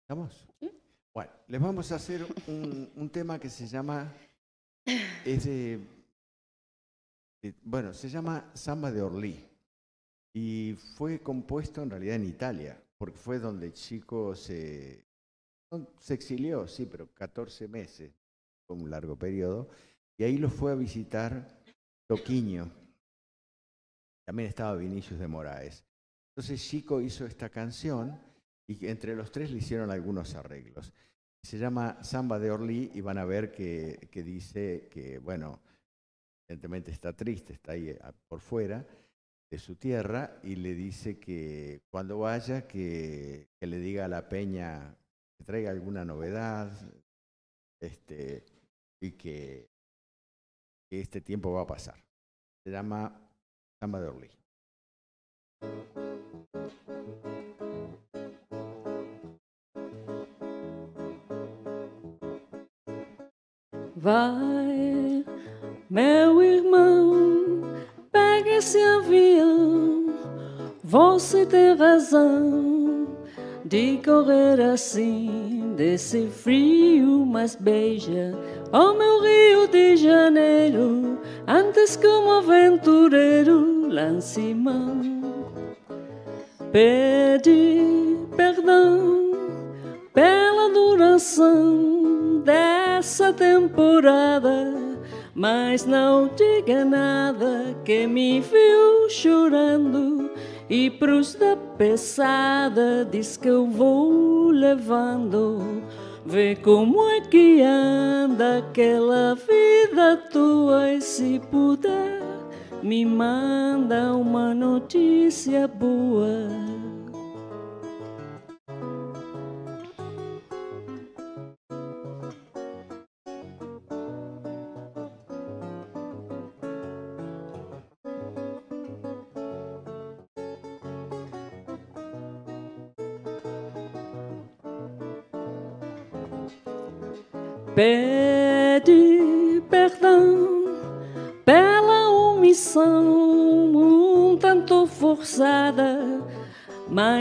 ¿Estamos? Bueno, les vamos a hacer un, un tema que se llama. Es de, de- Bueno, se llama Samba de Orlí. Y fue compuesto en realidad en Italia, porque fue donde Chico se. Se exilió, sí, pero 14 meses, fue un largo periodo. Y ahí lo fue a visitar Toquiño. También estaba Vinicius de Moraes. Entonces Chico hizo esta canción y entre los tres le hicieron algunos arreglos. Se llama Samba de Orlí y van a ver que, que dice que, bueno, evidentemente está triste, está ahí a- por fuera de su tierra y le dice que cuando vaya que, le diga a la peña que traiga alguna novedad este, y que, que este tiempo va a pasar. Se llama Samba de Orlí. Vai, meu irmão, pega esse avião. Você tem razão de correr assim, desse frio, mas beija o meu Rio de Janeiro. Antes, como aventureiro, lance mão. Pede perdão pela duração dessa temporada. Mas não diga nada que me viu chorando e pros da pesada diz que eu vou levando. Vê como é que anda aquela vida tua e se puder me manda uma notícia boa. Pede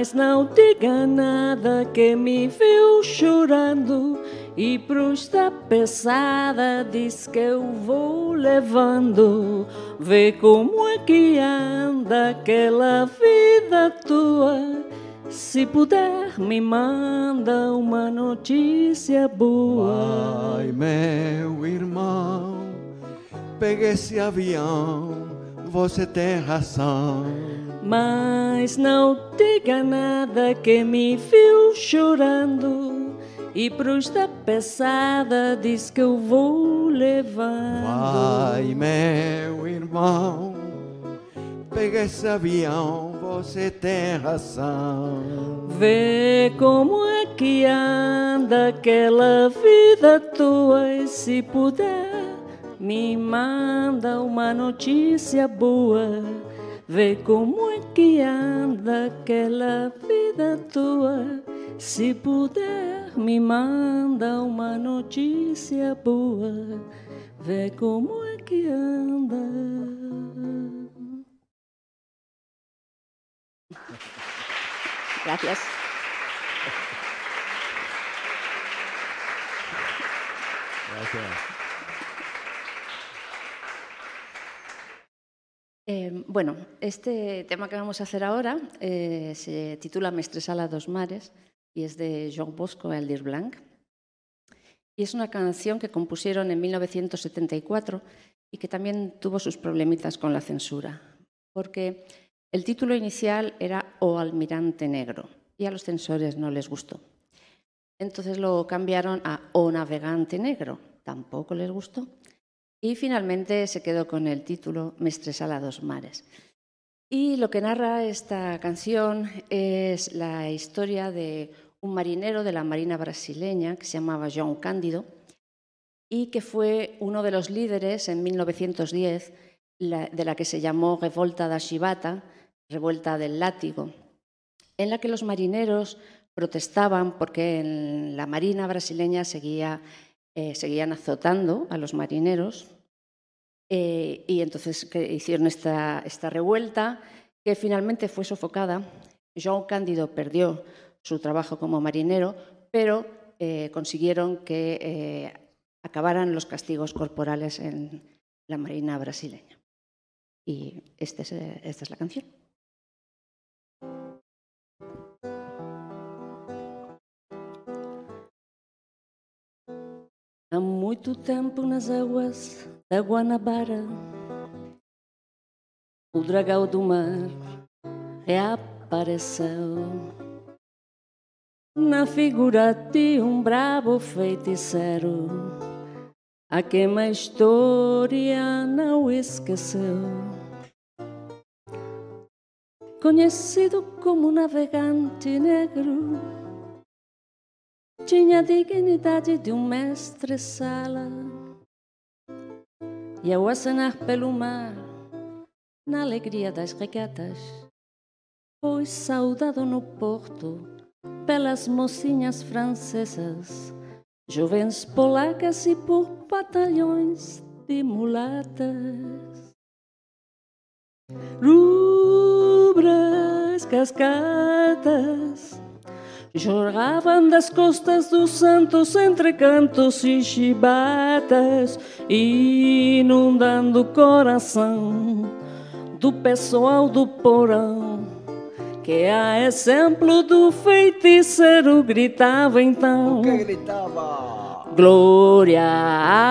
mas não diga nada que me viu chorando e pros da pesada diz que eu vou levando. Vê como é que anda aquela vida tua. Se puder, me manda uma notícia boa. Ai, meu irmão, pegue esse avião, você tem razão. Mas não diga nada que me viu chorando e pros da pesada diz que eu vou levando. Vai, meu irmão, pegue esse avião, você tem razão. Vê como é que anda aquela vida tua e se puder me manda uma notícia boa. Vê como é que anda aquela vida tua. Se puder me manda uma notícia boa. Vê como é que anda. Gracias. Gracias. Eh, bueno, este tema que vamos a hacer ahora eh, se titula Mestresala dos mares y es de Joan Bosco Eldir Blanc. Y es una canción que compusieron en 1974 y que también tuvo sus problemitas con la censura, porque el título inicial era O Almirante Negro y a los censores no les gustó. Entonces lo cambiaron a O Navegante Negro, tampoco les gustó. Y finalmente se quedó con el título Mestresala dos mares. Y lo que narra esta canción es la historia de un marinero de la Marina brasileña que se llamaba João Cándido y que fue uno de los líderes en 1910 la- de la que se llamó Revolta da Chibata, Revuelta del Látigo, en la que los marineros protestaban porque en la Marina brasileña seguía, eh, seguían azotando a los marineros eh, y entonces que hicieron esta, revuelta que finalmente fue sofocada. João Cándido perdió su trabajo como marinero, pero eh, consiguieron que acabaran los castigos corporales en la Marina brasileña. Y este es, esta es la canción. Há muito tempo nas águas da Guanabara, o dragão do mar reapareceu na figura de um bravo feiticeiro, a quem a história não esqueceu. Conhecido como navegante negro, tinha a dignidade de um mestre-sala. E ao acenar pelo mar, na alegria das regatas, foi saudado no porto pelas mocinhas francesas, jovens polacas e por batalhões de mulatas. Rubras cascatas Jorravam das costas dos santos entre cantos e chibatas, inundando o coração do pessoal do porão, que a exemplo do feiticeiro gritava então. O que gritava? Glória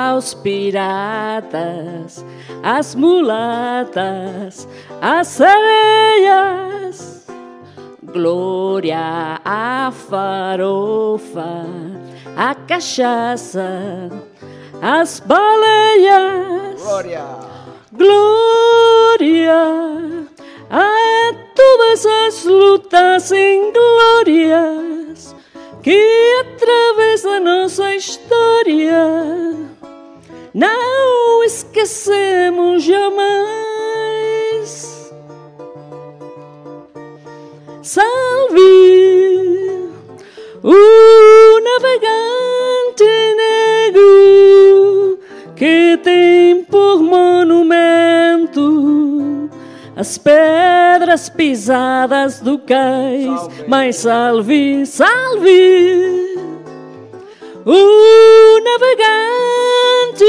aos piratas, às mulatas, às sereias. Glória à farofa, à cachaça, às baleias. Glória! Glória a todas as lutas inglórias que através da nossa história não esquecemos jamais. Salve o navegante negro que tem por monumento as pedras pisadas do cais. Salve. Mas salve, salve o navegante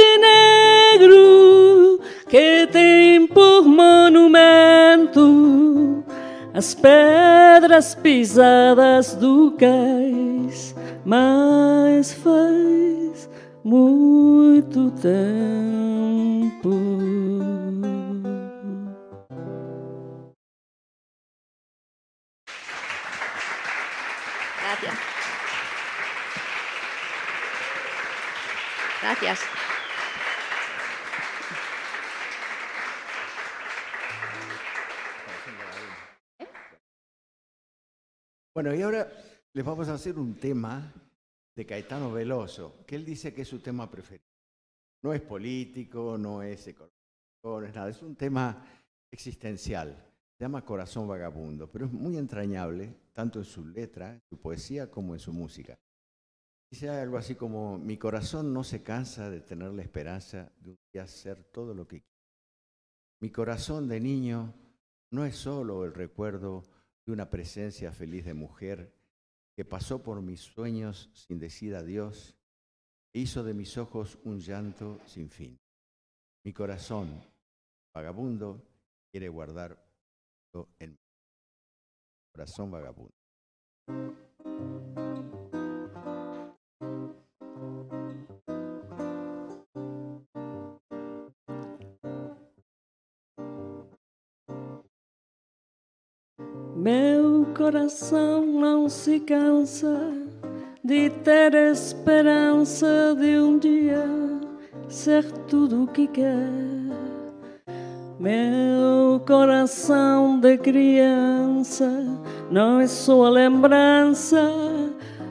negro que tem por monumento as pedras pisadas do cais, mas faz muito tempo. Gracias. Bueno, y ahora les vamos a hacer un tema de Caetano Veloso, que él dice que es su tema preferido. No es político, no es económico, no es nada, es un tema existencial. Se llama Corazón Vagabundo, pero es muy entrañable, tanto en su letra, en su poesía, como en su música. Dice algo así como, mi corazón no se cansa de tener la esperanza de un día ser todo lo que quiero. Mi corazón de niño no es solo el recuerdo una presencia feliz de mujer que pasó por mis sueños sin decir adiós e hizo de mis ojos un llanto sin fin. Mi corazón, vagabundo, quiere guardar en mi corazón vagabundo. Coração não se cansa de ter esperança de um dia ser tudo o que quer. Meu coração de criança não é só a lembrança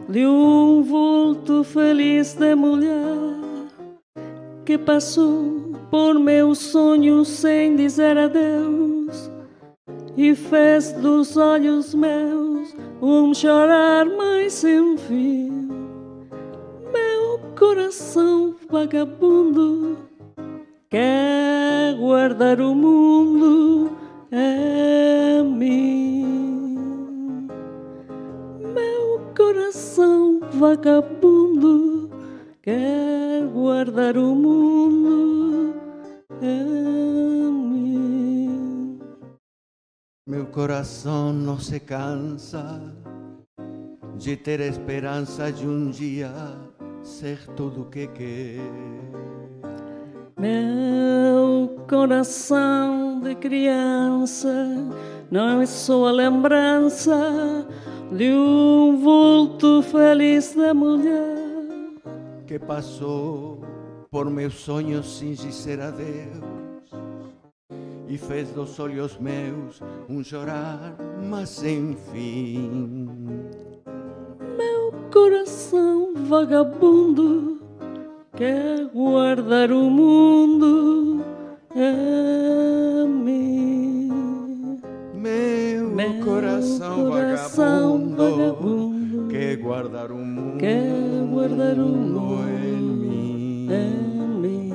de um vulto feliz de mulher que passou por meus sonhos sem dizer adeus e fez dos olhos meus um chorar mais sem fim. Meu coração vagabundo quer guardar o mundo em mim. Meu vagabundo quer guardar o mundo em mim. Meu coração não se cansa de ter esperança de um dia ser tudo o que quer. Meu coração de criança não é só a lembrança de um vulto feliz de mulher que passou por meus sonhos sem dizer adeus e fez dos olhos meus um chorar, mas sem fim. Meu coração vagabundo quer guardar o mundo em mim. Meu, Meu coração, coração vagabundo, vagabundo quer guardar o mundo, quer guardar o mundo em mim. em mim.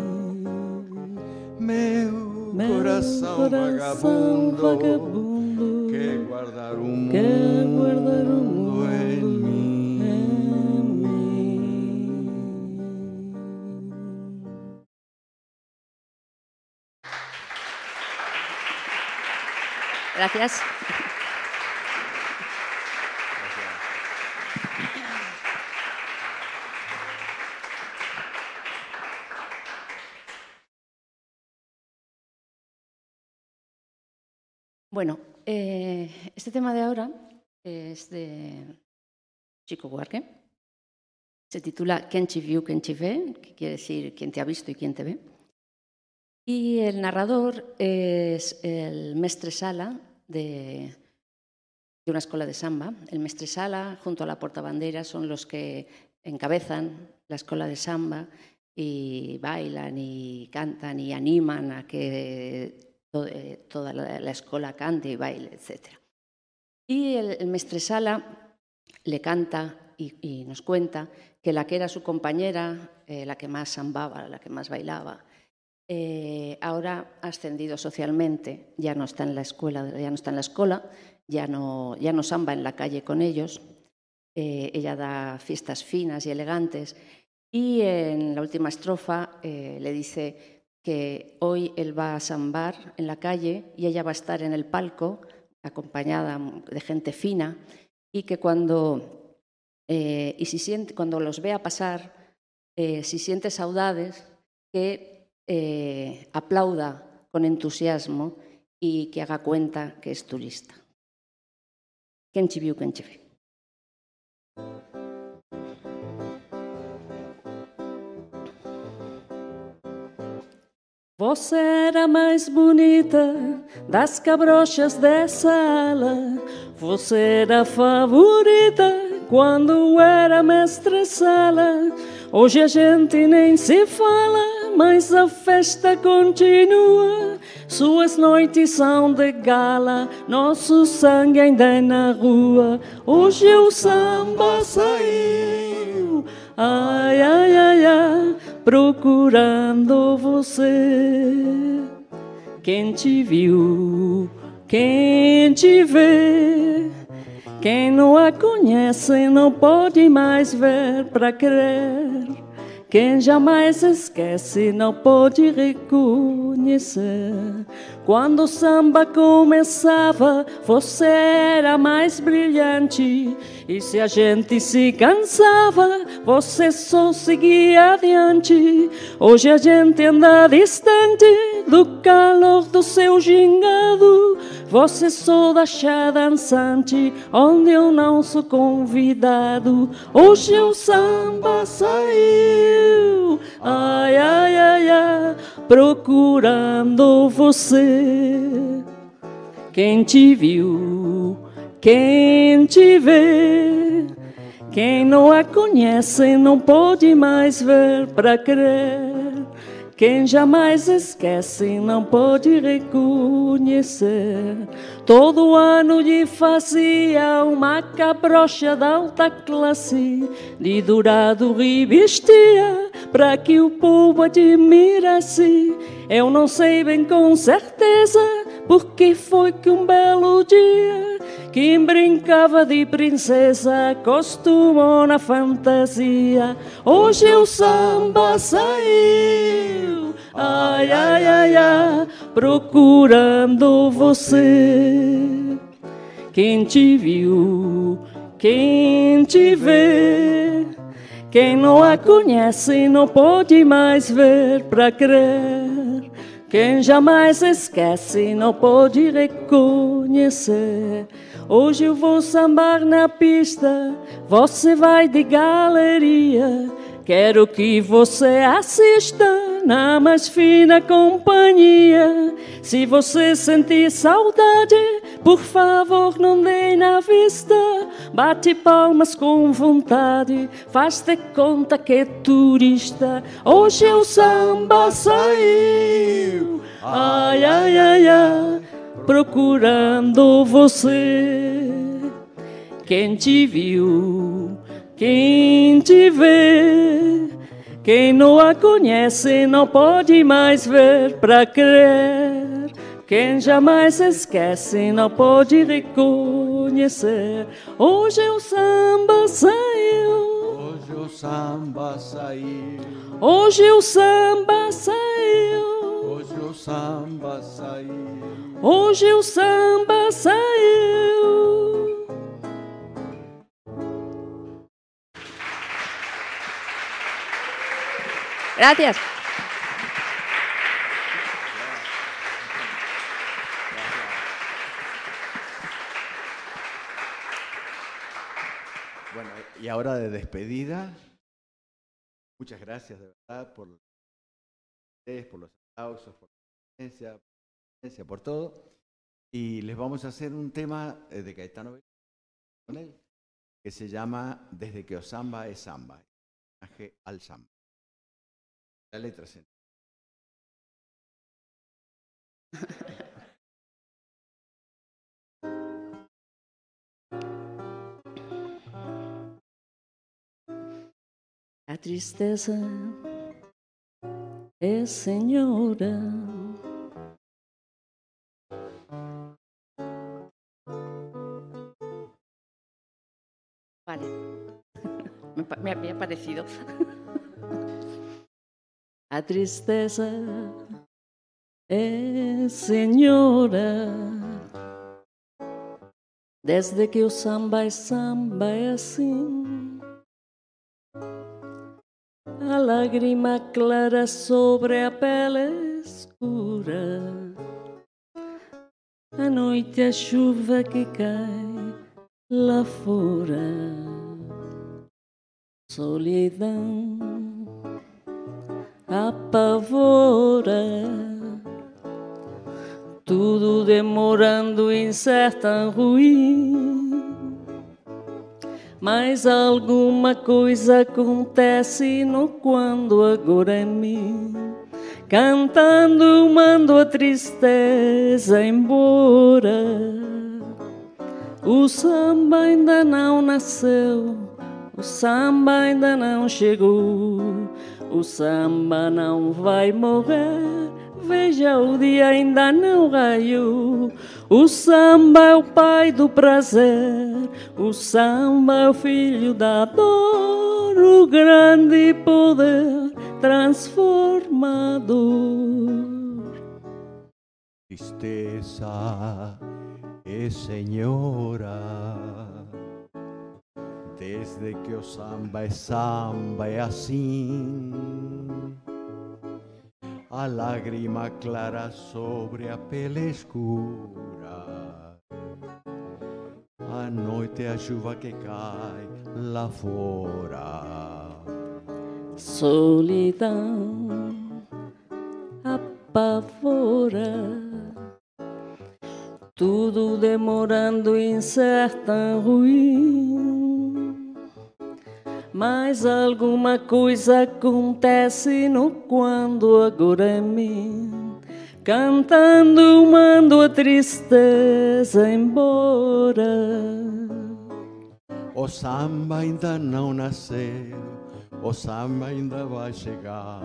Meu, Meu coração, coração vagabundo, vagabundo quer guardar o mundo, quer guardar o mundo mim. em mim. Gracias. Bueno, eh, este tema de ahora es de Chico Buarque. Se titula Quien te viu, quien te ve, que quiere decir quién te ha visto y quién te ve. Y el narrador es el mestre Sala de, de una escuela de samba. El mestre Sala junto a la portabandera son los que encabezan la escuela de samba y bailan y cantan y animan a que eh, toda la, la escuela cante y baile, etc. Y el, el mestre Sala le canta y, nos cuenta que la que era su compañera, eh, la que más sambaba, la que más bailaba, eh, ahora ha ascendido socialmente, ya no está en la escuela, ya no está en la escuela, ya no, ya no samba en la calle con ellos. Ella da fiestas finas y elegantes y en la última estrofa le dice que hoy él va a sambar en la calle y ella va a estar en el palco acompañada de gente fina y que cuando eh, y si siente, cuando los vea pasar, eh, si siente saudades, que eh, aplauda con entusiasmo y que haga cuenta que es turista. Quen te Você era a mais bonita das cabrochas dessa ala. Você era a favorita quando era mestre sala. Hoje a gente nem se fala, mas a festa continua. Suas noites são de gala, nosso sangue ainda é na rua. Hoje o samba saiu, ai, ai, ai, ai, procurando você. Quem te viu, quem te vê, quem não a conhece não pode mais ver para crer. Quem jamais esquece não pode reconhecer. Quando o samba começava, você era mais brilhante. E se a gente se cansava, você só seguia adiante. Hoje a gente anda distante do calor do seu gingado. Você só deixa dançante, onde eu não sou convidado. Hoje o samba saiu, ai, ai, ai, ai, procurando você. Quem te viu, quem te vê, quem não a conhece não pode mais ver para crer. Quem jamais esquece não pode reconhecer. Todo ano lhe fazia uma cabrocha de alta classe, de dourado revestia, para que o povo admirasse. Eu não sei bem com certeza porque foi que um belo dia Quem brincava de princesa acostumou na fantasia. Hoje o samba saiu, ai, ai, ai, ai, procurando você. Quem te viu, quem te vê, quem não a conhece não pode mais ver pra crer. Quem jamais esquece não pode reconhecer. Hoje eu vou sambar na pista, você vai de galeria. Quero que você assista na mais fina companhia. Se você sentir saudade, por favor, não dê na vista. Bate palmas com vontade, faz de conta que é turista. Hoje o samba saiu, ai, ai, ai, ai, procurando você. Quem te viu, quem te vê, quem não a conhece não pode mais ver pra crer. Quem jamais esquece não pode reconhecer. Hoje o samba saiu. O samba saiu. Hoje o samba saiu. Hoje o samba saiu. Hoje o samba saiu. Gracias. Y ahora de despedida, muchas gracias de verdad por ustedes, por los aplausos, por la presencia, por, todo. Y les vamos a hacer un tema eh, de Caetano con él, que se llama Desde que Osamba es samba, homenaje al samba. La letra se A tristeza é senhora. Vale. Me, había parecido. A tristeza é senhora. Desde que o samba é samba é assim. A lágrima clara sobre a pele escura. A noite a chuva que cai lá fora. Solidão apavora. Tudo demorando, incerto, ruim. Mas alguma coisa acontece no quando agora é mim. Cantando, mando a tristeza embora. O samba ainda não nasceu, o samba ainda não chegou. O samba não vai morrer, veja o dia ainda não raiou. O samba é o pai do prazer, o samba é o filho da dor, o grande poder transformador. Tristeza é senhora. Desde que o samba é samba é assim. A lágrima clara sobre a pele escura. A noite é a chuva que cai lá fora. Solidão apavora. Tudo demorando, incerta, ruim. Mas alguma coisa acontece no quando agora mim. Cantando, mando a tristeza embora. O samba ainda não nasceu, o samba ainda vai chegar.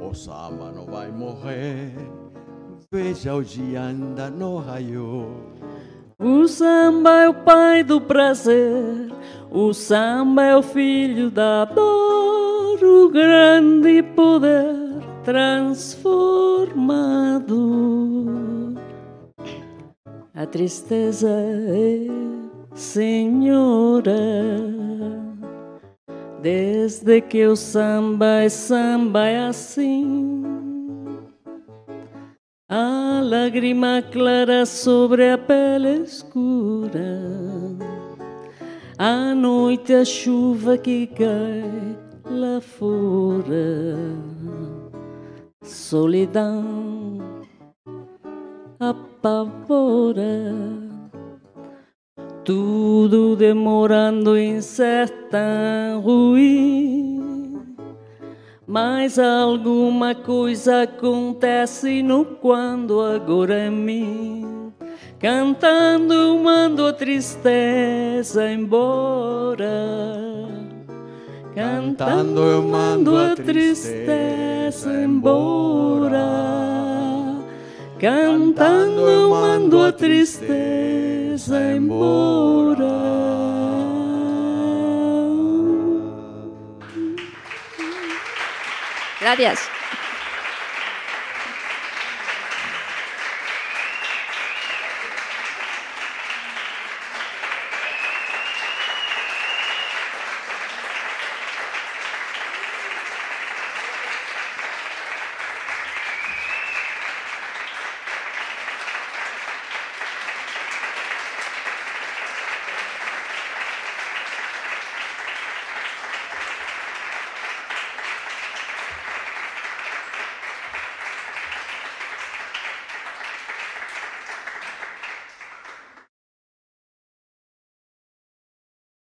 O samba não vai morrer, veja o dia ainda não raiou. O samba é o pai do prazer, o samba é o filho da dor, o grande poder transformador. A tristeza é senhora, desde que o samba é samba é assim. Lágrima clara sobre a pele escura. À noite a chuva que cai lá fora. Solidão apavora. Tudo demorando em ser tão ruim. Mas alguma coisa acontece no quando agora em mim. Cantando mando a tristeza embora. Cantando eu mando a tristeza embora. Cantando eu mando a tristeza embora. Gracias.